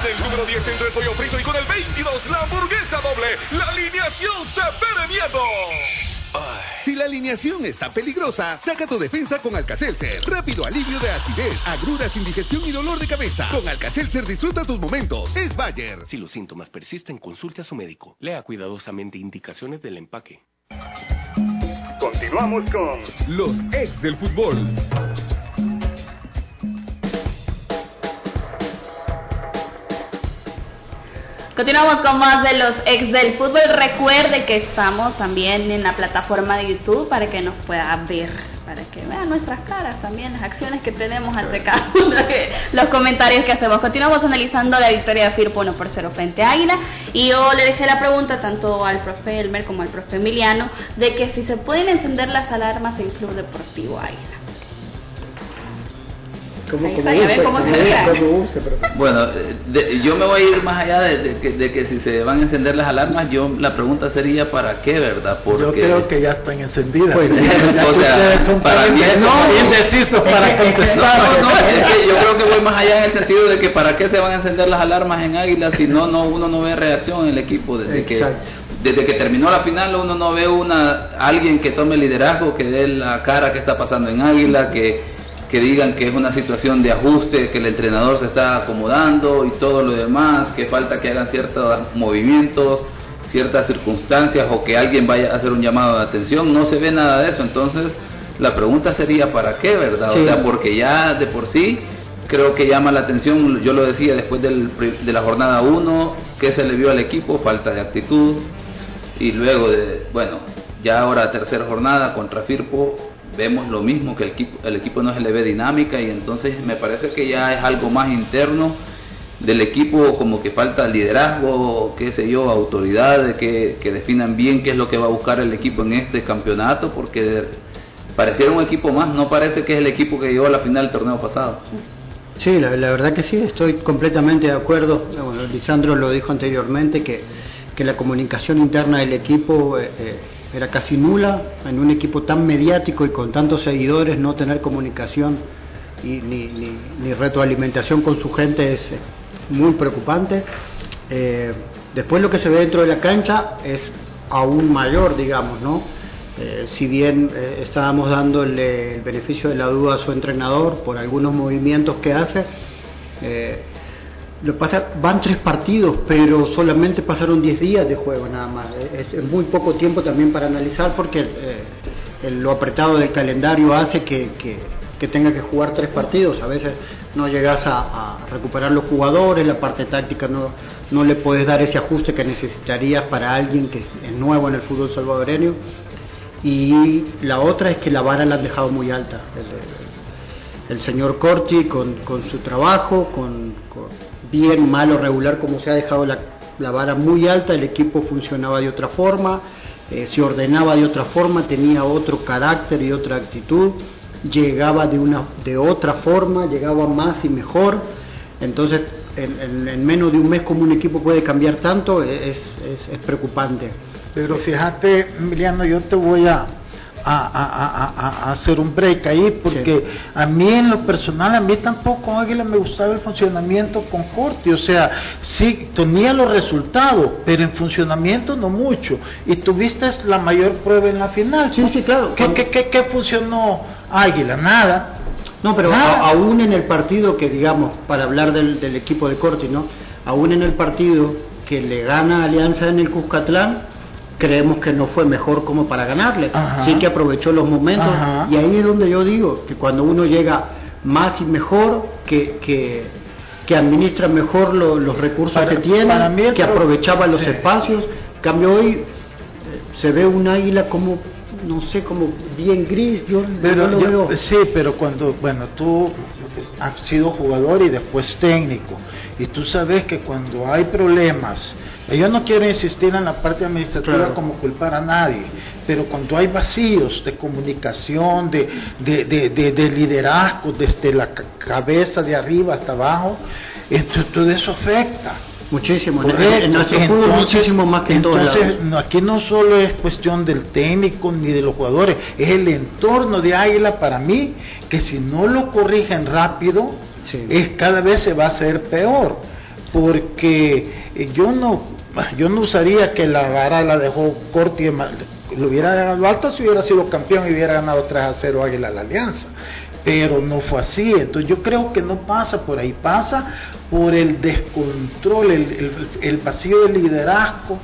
Con el número 10 entre el pollo frito y con el 22 la hamburguesa doble, la alineación se pere miedo. Si la alineación está peligrosa, saca tu defensa con Alcacelser. Rápido alivio de acidez, agruras, indigestión y dolor de cabeza. Con Alcacelser disfruta tus momentos. Es Bayer. Si los síntomas persisten, consulte a su médico. Lea cuidadosamente indicaciones del empaque. Continuamos con Los ex del fútbol. Continuamos con más de los ex del fútbol. Recuerde que estamos también en la plataforma de YouTube para que nos pueda ver, para que vean nuestras caras también, las acciones que tenemos ante cada de los comentarios que hacemos. Continuamos analizando la victoria de Firpo 1 por 0 frente a Águila y yo le dejé la pregunta tanto al profe Elmer como al profe Emiliano de que si se pueden encender las alarmas en Club Deportivo Águila. Está, cómo pero- Bueno, de- yo me voy a ir más allá de, de que, de que si se van a encender las alarmas, yo la pregunta sería ¿para qué, verdad? Porque Yo creo que ya están encendidas. Pues, o sea, ustedes son para mí es no, indecisos para contestar. No, no, es que yo creo que voy más allá en el sentido de que para qué se van a encender las alarmas en Águila si no, no uno no ve reacción en el equipo desde que desde que terminó la final uno no ve una alguien que tome liderazgo, que dé la cara que está pasando en Águila, que que digan que es una situación de ajuste, que el entrenador se está acomodando y todo lo demás, que falta que hagan ciertos movimientos, ciertas circunstancias o que alguien vaya a hacer un llamado de atención, no se ve nada de eso, entonces la pregunta sería ¿para qué, verdad? Sí. O sea, porque ya de por sí creo que llama la atención, yo lo decía después del de la jornada 1, que se le vio al equipo, falta de actitud, y luego de, bueno, ya ahora tercera jornada contra Firpo, vemos lo mismo, que el equipo, el equipo no se le ve dinámica y entonces me parece que ya es algo más interno del equipo, como que falta liderazgo, qué sé yo, autoridades que, que definan bien qué es lo que va a buscar el equipo en este campeonato, porque pareciera un equipo más, no parece que es el equipo que llegó a la final del torneo pasado. Sí, la, verdad que sí, estoy completamente de acuerdo. Bueno, Lisandro lo dijo anteriormente que, que la comunicación interna del equipo eh, eh, era casi nula. En un equipo tan mediático y con tantos seguidores, no tener comunicación y, ni, retroalimentación con su gente es muy preocupante. Eh, después lo que se ve dentro de la cancha es aún mayor, digamos, ¿no? Eh, si bien eh, estábamos dándole el beneficio de la duda a su entrenador por algunos movimientos que hace, lo pasa, van tres partidos, pero solamente pasaron 10 días de juego nada más. Es, es muy poco tiempo también para analizar porque eh, el- lo apretado del calendario hace que, que- tenga que jugar tres partidos. A veces no llegas a, recuperar los jugadores, la parte táctica no, no le puedes dar ese ajuste que necesitarías para alguien que es, es nuevo en el fútbol salvadoreño. Y la otra es que la vara la han dejado muy alta. El- el señor Corti con, con su trabajo, con, con bien, malo, regular, como se ha dejado la, vara muy alta, el equipo funcionaba de otra forma, eh, se ordenaba de otra forma, tenía otro carácter y otra actitud, llegaba de, una, de otra forma, llegaba más y mejor, entonces en, en- en menos de un mes como un equipo puede cambiar tanto es, es- es preocupante. Pero fíjate, Emiliano, yo te voy a, a, a- a- a- hacer un break ahí, porque a mí en lo personal, a mí tampoco Águila me gustaba el funcionamiento con Corti, o sea, sí tenía los resultados, pero en funcionamiento no mucho. Y tuviste la mayor prueba en la final. Sí, sí, claro. ¿Qué, qué, qué, qué funcionó Águila? Nada. No, pero Nada. aún en el partido que, digamos, para hablar del, del equipo de Corti, ¿no? Aún en el partido que le gana Alianza en el Cuscatlán, creemos que no fue mejor como para ganarle. Ajá. Sí que aprovechó los momentos. Ajá. Y ahí es donde yo digo que cuando uno llega más y mejor, que, que, que administra mejor lo- los recursos Para- que tiene, que pro- aprovechaba los sí. espacios. Cambio hoy eh, se ve un águila como, no sé, como bien gris. Yo, Pero yo lo yo- veo. sí, pero cuando, bueno, tú ha sido jugador y después técnico. Y tú sabes que cuando hay problemas, yo no quiero insistir en la parte administrativa como culpar a nadie, pero cuando hay vacíos de comunicación, de, de, liderazgo desde la cabeza de arriba hasta abajo, todo eso afecta. Muchísimo, en nuestro muchísimo más que entonces, aquí no solo es cuestión del técnico ni de los jugadores, es el entorno de Águila para mí, que si no lo corrigen rápido, es cada vez se va a hacer peor, porque yo no, yo no usaría que la vara la dejó corta y lo hubiera ganado alto si hubiera sido campeón y hubiera ganado 3 a 0 Águila la Alianza. Pero no fue así. Entonces yo creo que no pasa por ahí, pasa por el descontrol, el, vacío de liderazgo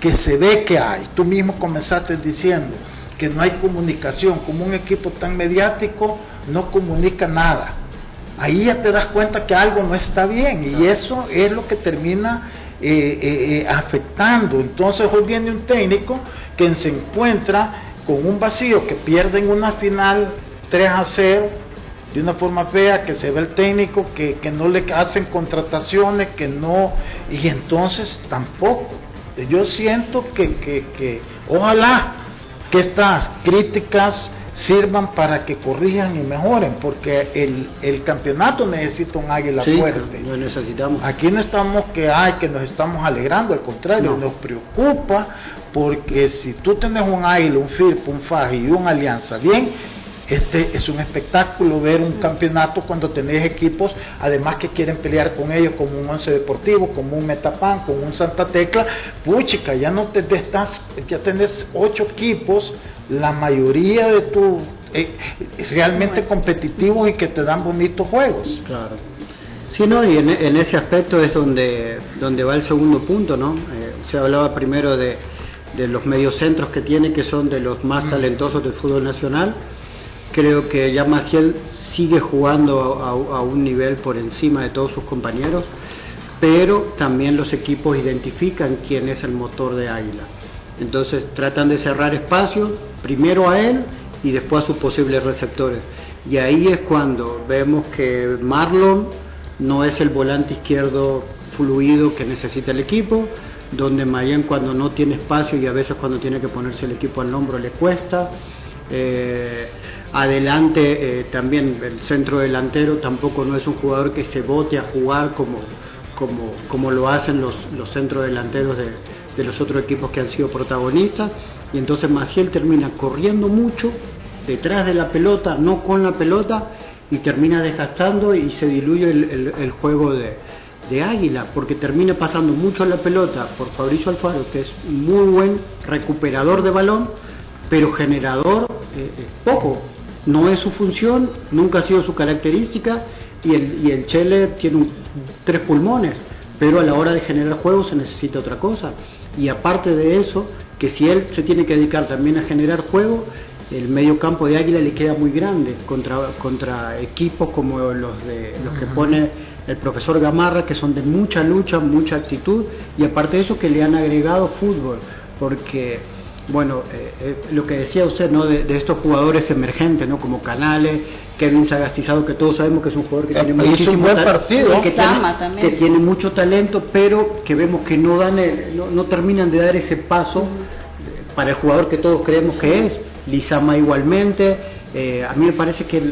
que se ve que hay. Tú mismo comenzaste diciendo que no hay comunicación, como un equipo tan mediático no comunica nada. Ahí ya te das cuenta que algo no está bien y eso es lo que termina eh, eh, eh, afectando. Entonces hoy viene un técnico que se encuentra con un vacío, que pierde en una final 3 a 0 de una forma fea, que se ve el técnico, que, no le hacen contrataciones, que no, y entonces tampoco. Yo siento que, que, ojalá que estas críticas sirvan para que corrijan y mejoren, porque el, el campeonato necesita un águila fuerte. Lo necesitamos. Aquí no estamos que hay, que nos estamos alegrando, al contrario, nos preocupa porque si tú tienes un águila, un FIRP, un FAG y una alianza bien, este es un espectáculo ver un campeonato cuando tenés equipos, además que quieren pelear con ellos como un once deportivo, como un Metapan, como un Santa Tecla. Puchica, ya no te, estás, ya tenés ocho equipos, la mayoría de tu eh, realmente competitivos y que te dan bonitos juegos. Claro. Sí, no, y en, ese aspecto es donde, donde va el segundo punto, ¿no? Eh, se hablaba primero de, de los mediocentros que tiene, que son de los más talentosos del fútbol nacional Creo que ya Maciel sigue jugando a, un nivel por encima de todos sus compañeros, pero también los equipos identifican quién es el motor de Águila. Entonces tratan de cerrar espacios, primero a él y después a sus posibles receptores. Y ahí es cuando vemos que Marlon no es el volante izquierdo fluido que necesita el equipo, donde Mayen cuando no tiene espacio y a veces cuando tiene que ponerse el equipo al hombro le cuesta. Eh, adelante eh, también el centro delantero tampoco no es un jugador que se bote a jugar como, como, como lo hacen los, los centros delanteros de, de, los otros equipos que han sido protagonistas. Y entonces Maciel termina corriendo mucho detrás de la pelota, no con la pelota, y termina desgastando y se diluye el, el, juego de, de Águila, porque termina pasando mucho la pelota por Fabricio Alfaro, que es muy buen recuperador de balón, pero generador eh, eh, poco. No es su función, nunca ha sido su característica y el, y el Chele tiene tres pulmones, pero a la hora de generar juego se necesita otra cosa. Y aparte de eso, que si él se tiene que dedicar también a generar juego, el medio campo de Águila le queda muy grande contra, contra equipos como los, de, los que pone el profesor Gamarra, que son de mucha lucha, mucha actitud, y aparte de eso que le han agregado fútbol, porque bueno, eh, eh, lo que decía usted, ¿no? De, estos jugadores emergentes, ¿no? Como Canales, Kevin Sagastizado, que todos sabemos que es un jugador que tiene muchísimo partido, que, tiene, que tiene mucho talento, pero que vemos que no dan, no, terminan de dar ese paso para el jugador que todos creemos que es. Lizama igualmente. Eh, a mí me parece que,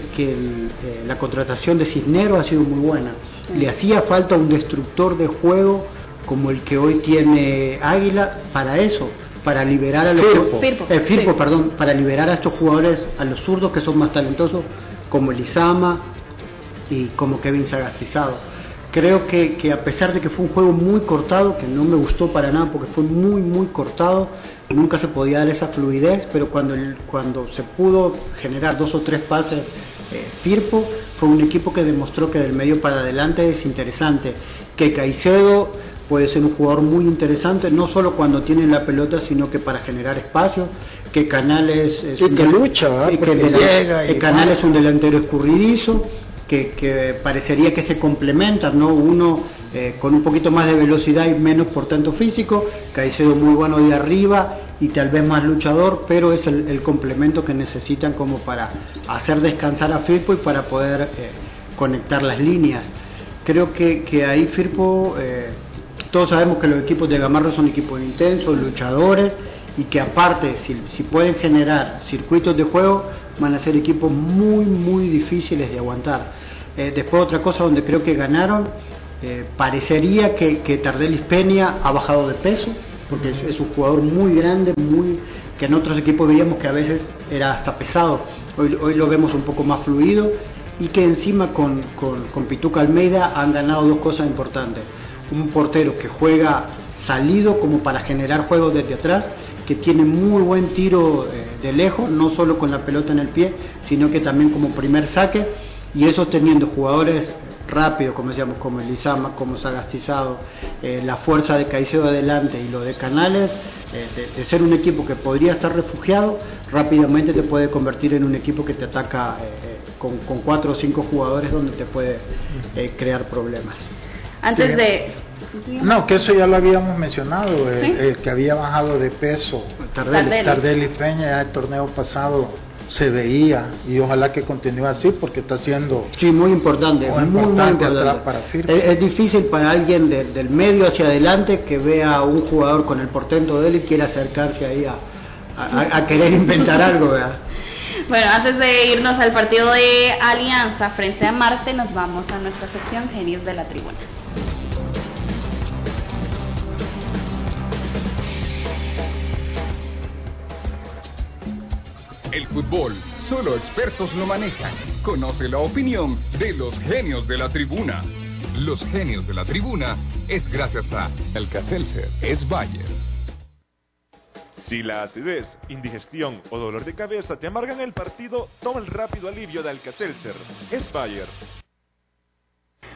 la contratación de Cisnero ha sido muy buena. Le hacía falta un destructor de juego como el que hoy tiene Águila para eso para liberar a los Firpo, eh, perdón, para liberar a estos jugadores, a los zurdos que son más talentosos, como Elizama y como Kevin Sagastizado. Creo que, que, a pesar de que fue un juego muy cortado, que no me gustó para nada porque fue muy, muy cortado, nunca se podía dar esa fluidez, pero cuando, el, cuando se pudo generar dos o tres pases eh, Firpo, fue un equipo que demostró que del medio para adelante es interesante, que Caicedo puede ser un jugador muy interesante, no solo cuando tiene la pelota, sino que para generar espacio, que Canales es que lucha, que, que Canales es un delantero escurridizo, que, parecería que se complementan, ¿no? Uno eh, con un poquito más de velocidad y menos por tanto físico, Caicedo muy bueno de arriba y tal vez más luchador, pero es el, complemento que necesitan como para hacer descansar a Firpo y para poder eh, conectar las líneas. Creo que, que ahí Firpo, eh, todos sabemos que los equipos de Gamarra son equipos intensos, luchadores, y que aparte, si, pueden generar circuitos de juego, van a ser equipos muy, muy difíciles de aguantar. Eh, después otra cosa donde creo que ganaron, eh, parecería que, que Tardelis Peña ha bajado de peso, porque es, un jugador muy grande, muy que en otros equipos veíamos que a veces era hasta pesado. Hoy, hoy lo vemos un poco más fluido y que encima con, con, con Pituca Almeida han ganado dos cosas importantes. Un portero que juega salido como para generar juego desde atrás, que tiene muy buen tiro eh, de lejos, no solo con la pelota en el pie, sino que también como primer saque, y eso teniendo jugadores rápido, como decíamos, como Elizama, como Sagastizado, eh, la fuerza de Caicedo adelante y lo de Canales, eh, de, ser un equipo que podría estar refugiado, rápidamente te puede convertir en un equipo que te ataca eh, con, con, cuatro o cinco jugadores donde te puede crear problemas. Antes de... No, que eso ya lo habíamos mencionado, ¿Sí? el, que había bajado de peso, Tardelli, Tardelli Peña, ya el torneo pasado se veía y ojalá que continúe así porque está siendo sí muy importante muy, muy importante, muy importante. Para es, es, difícil para alguien de, del medio hacia adelante que vea a un jugador con el portento de él y quiera acercarse ahí a, a, a querer inventar algo ¿verdad? bueno antes de irnos al partido de Alianza frente a Marte nos vamos a nuestra sección Genios de la Tribuna El fútbol, solo expertos lo manejan. Conoce la opinión de los genios de la tribuna. Los genios de la tribuna es gracias a El Cacelser es Bayer. Si la acidez, indigestión o dolor de cabeza te amargan el partido, toma el rápido alivio de Alka-Seltzer. Es Bayer.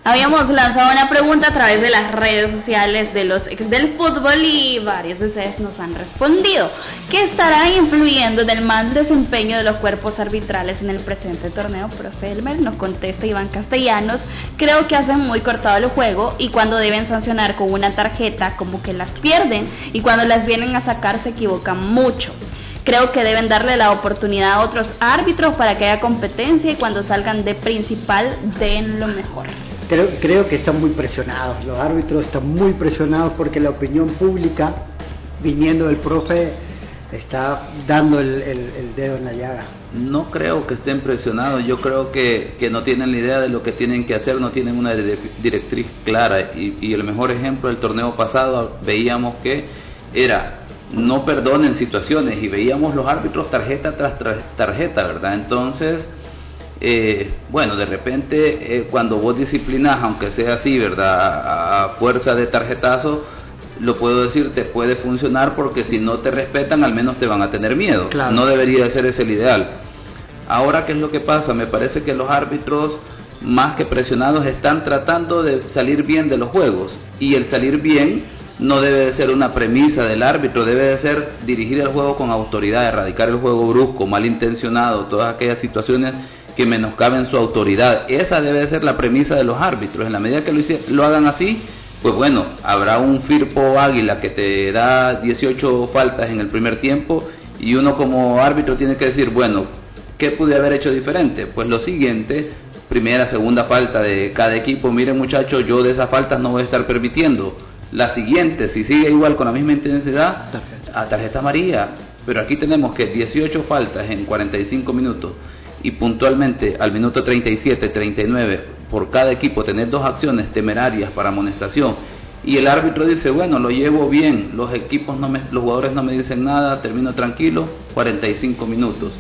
Habíamos lanzado una pregunta a través de las redes sociales de los ex del fútbol y varios de ustedes nos han respondido. ¿Qué estará influyendo en el mal desempeño de los cuerpos arbitrales en el presente torneo? Profe Elmer nos contesta Iván Castellanos. Creo que hacen muy cortado el juego y cuando deben sancionar con una tarjeta como que las pierden y cuando las vienen a sacar se equivocan mucho. Creo que deben darle la oportunidad a otros árbitros para que haya competencia y cuando salgan de principal den lo mejor. Creo, creo que están muy presionados, los árbitros están muy presionados porque la opinión pública, viniendo del profe, está dando el, dedo en la llaga. No creo que estén presionados, yo creo que, que, no tienen la idea de lo que tienen que hacer, no tienen una directriz clara. Y el mejor ejemplo del torneo pasado veíamos que era no perdonen situaciones y veíamos los árbitros tarjeta tras tarjeta, ¿verdad? Entonces, eh, bueno, de repente eh, cuando vos disciplinas, aunque sea así, ¿verdad? A, a, fuerza de tarjetazo, lo puedo decir, te puede funcionar porque si no te respetan, al menos te van a tener miedo. Claro. No debería ser ese el ideal. Ahora, ¿qué es lo que pasa? Me parece que los árbitros, más que presionados, están tratando de salir bien de los juegos. Y el salir bien no debe de ser una premisa del árbitro, debe de ser dirigir el juego con autoridad, erradicar el juego brusco, malintencionado, todas aquellas situaciones que menoscaben su autoridad. Esa debe de ser la premisa de los árbitros. En la medida que lo, lo hagan así, pues bueno, habrá un Firpo Águila que te da 18 faltas en el primer tiempo y uno como árbitro tiene que decir, bueno, ¿qué pude haber hecho diferente? Pues lo siguiente, primera, segunda falta de cada equipo, miren muchachos, yo de esas faltas no voy a estar permitiendo la siguiente, si sigue igual con la misma intensidad, tarjeta. a tarjeta amarilla. Pero aquí tenemos que 18 faltas en 45 minutos y puntualmente al minuto 37, 39 por cada equipo tener dos acciones temerarias para amonestación y el árbitro dice, bueno, lo llevo bien, los equipos no me, los jugadores no me dicen nada, termino tranquilo, 45 minutos.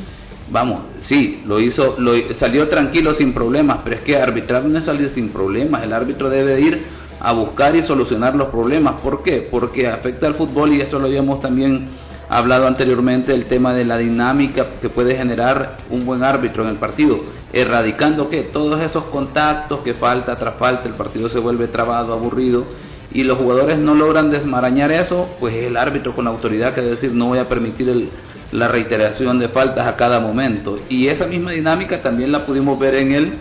Vamos, sí, lo hizo, lo, salió tranquilo sin problemas, pero es que arbitrar no es salir sin problemas, el árbitro debe ir a buscar y solucionar los problemas. ¿Por qué? Porque afecta al fútbol y eso lo habíamos también hablado anteriormente, el tema de la dinámica que puede generar un buen árbitro en el partido, erradicando que todos esos contactos que falta tras falta, el partido se vuelve trabado, aburrido y los jugadores no logran desmarañar eso, pues el árbitro con la autoridad que decir no voy a permitir el, la reiteración de faltas a cada momento. Y esa misma dinámica también la pudimos ver en el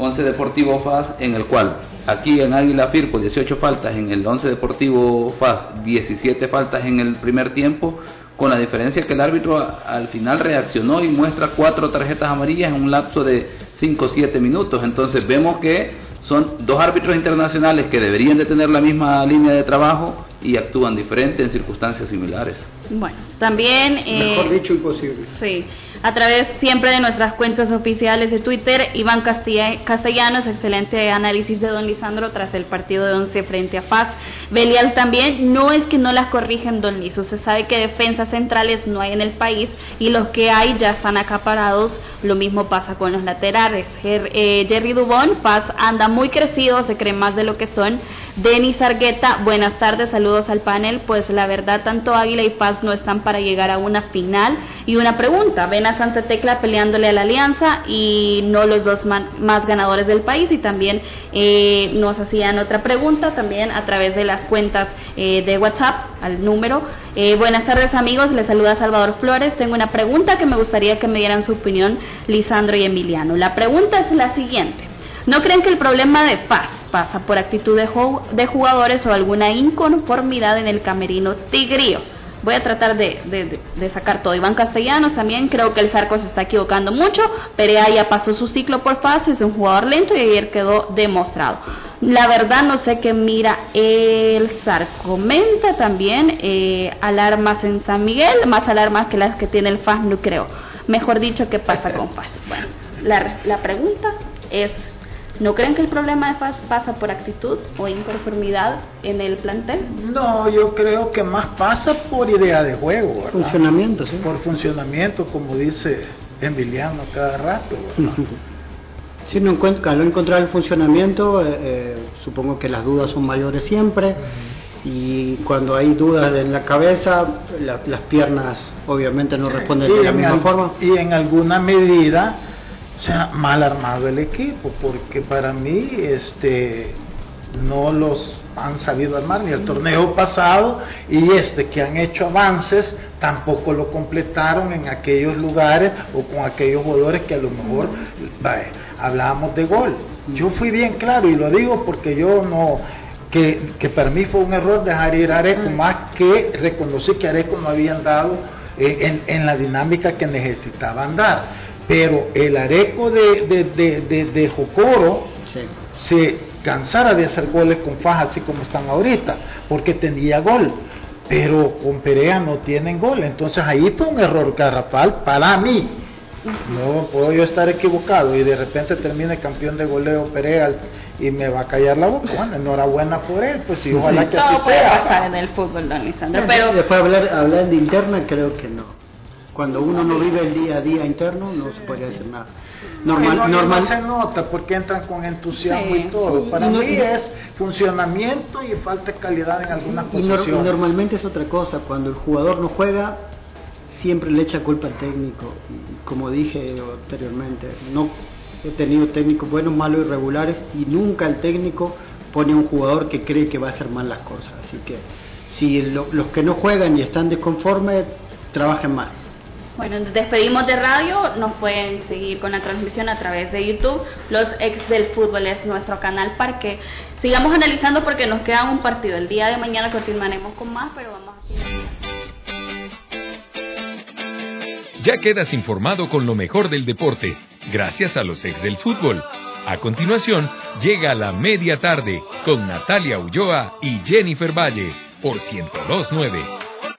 11 Deportivo FAS, en el cual aquí en Águila Firpo 18 faltas, en el 11 Deportivo FAS 17 faltas en el primer tiempo, con la diferencia que el árbitro al final reaccionó y muestra cuatro tarjetas amarillas en un lapso de 5 o 7 minutos. Entonces vemos que son dos árbitros internacionales que deberían de tener la misma línea de trabajo y actúan diferente en circunstancias similares. Bueno, también... Eh, Mejor dicho, imposible. Sí, a través siempre de nuestras cuentas oficiales de Twitter, Iván Castellanos, excelente análisis de don Lisandro tras el partido de once frente a FAS. Belial también, no es que no las corrigen don Liz, usted sabe que defensas centrales no hay en el país y los que hay ya están acaparados, lo mismo pasa con los laterales. Eh, Jerry Dubón, FAS anda muy crecido, se cree más de lo que son. Denis Argueta, buenas tardes, saludos al panel. Pues la verdad, tanto Águila y Paz no están para llegar a una final. Y una pregunta, ven a Santa Tecla peleándole a la Alianza y no los dos más ganadores del país. Y también eh, nos hacían otra pregunta también a través de las cuentas eh, de WhatsApp al número. Eh, buenas tardes amigos, les saluda Salvador Flores. Tengo una pregunta que me gustaría que me dieran su opinión Lisandro y Emiliano. La pregunta es la siguiente. ¿No creen que el problema de paz pasa por actitud de, jugadores o alguna inconformidad en el camerino tigrío? Voy a tratar de, sacar todo. Iván Castellanos también creo que el Zarco se está equivocando mucho. Perea ya pasó su ciclo por paz, es un jugador lento y ayer quedó demostrado. La verdad no sé qué mira el Zarco. Comenta también eh, alarmas en San Miguel, más alarmas que las que tiene el FAS, no creo. Mejor dicho, ¿qué pasa con FAS? Bueno, la, la pregunta es ¿No creen que el problema de FAS pasa por actitud o inconformidad en el plantel? No, yo creo que más pasa por idea de juego. ¿verdad? Funcionamiento, sí. Por funcionamiento, como dice Emiliano cada rato. Si no encuentra, al no encontrar el funcionamiento, eh, eh, supongo que las dudas son mayores siempre. Y cuando hay dudas en la cabeza, las piernas obviamente no responden de la misma forma. Y en alguna medida o sea, mal armado el equipo, porque para mí este no los han sabido armar ni el torneo pasado y este que han hecho avances tampoco lo completaron en aquellos lugares o con aquellos jugadores que a lo mejor hablábamos de gol. Yo fui bien claro y lo digo porque yo no que, que para mí fue un error dejar ir a Areco, más que reconocí que Areco no habían dado en, en la dinámica que necesitaban dar pero el areco de, de, de, Jocoro se cansara de hacer goles con faja así como están ahorita, porque tenía gol, pero con Perea no tienen gol, entonces ahí fue un error garrafal para mí. No puedo yo estar equivocado y de repente termine campeón de goleo Perea y me va a callar la boca. Bueno, enhorabuena por él, pues y ojalá que así puede pasar en el fútbol, don Lisandro. Pero después hablar, hablar de interna creo que no cuando uno no vive el día a día interno no se podría decir nada. Normal, normal. se nota porque entran con entusiasmo y todo. Para mí es funcionamiento y falta de calidad en algunas y, y normalmente es otra cosa. Cuando el jugador no juega, siempre le echa culpa al técnico. como dije anteriormente, no he tenido técnicos buenos, malos, irregulares y nunca el técnico pone a un jugador que cree que va a hacer mal las cosas. Así que si los que no juegan y están desconformes, trabajen más. Bueno, nos despedimos de radio, nos pueden seguir con la transmisión a través de YouTube. Los ex del fútbol es nuestro canal para que sigamos analizando porque nos queda un partido. El día de mañana continuaremos con más, pero vamos a seguir. Ya quedas informado con lo mejor del deporte, gracias a los ex del fútbol. A continuación, llega la media tarde con Natalia Ulloa y Jennifer Valle por 1029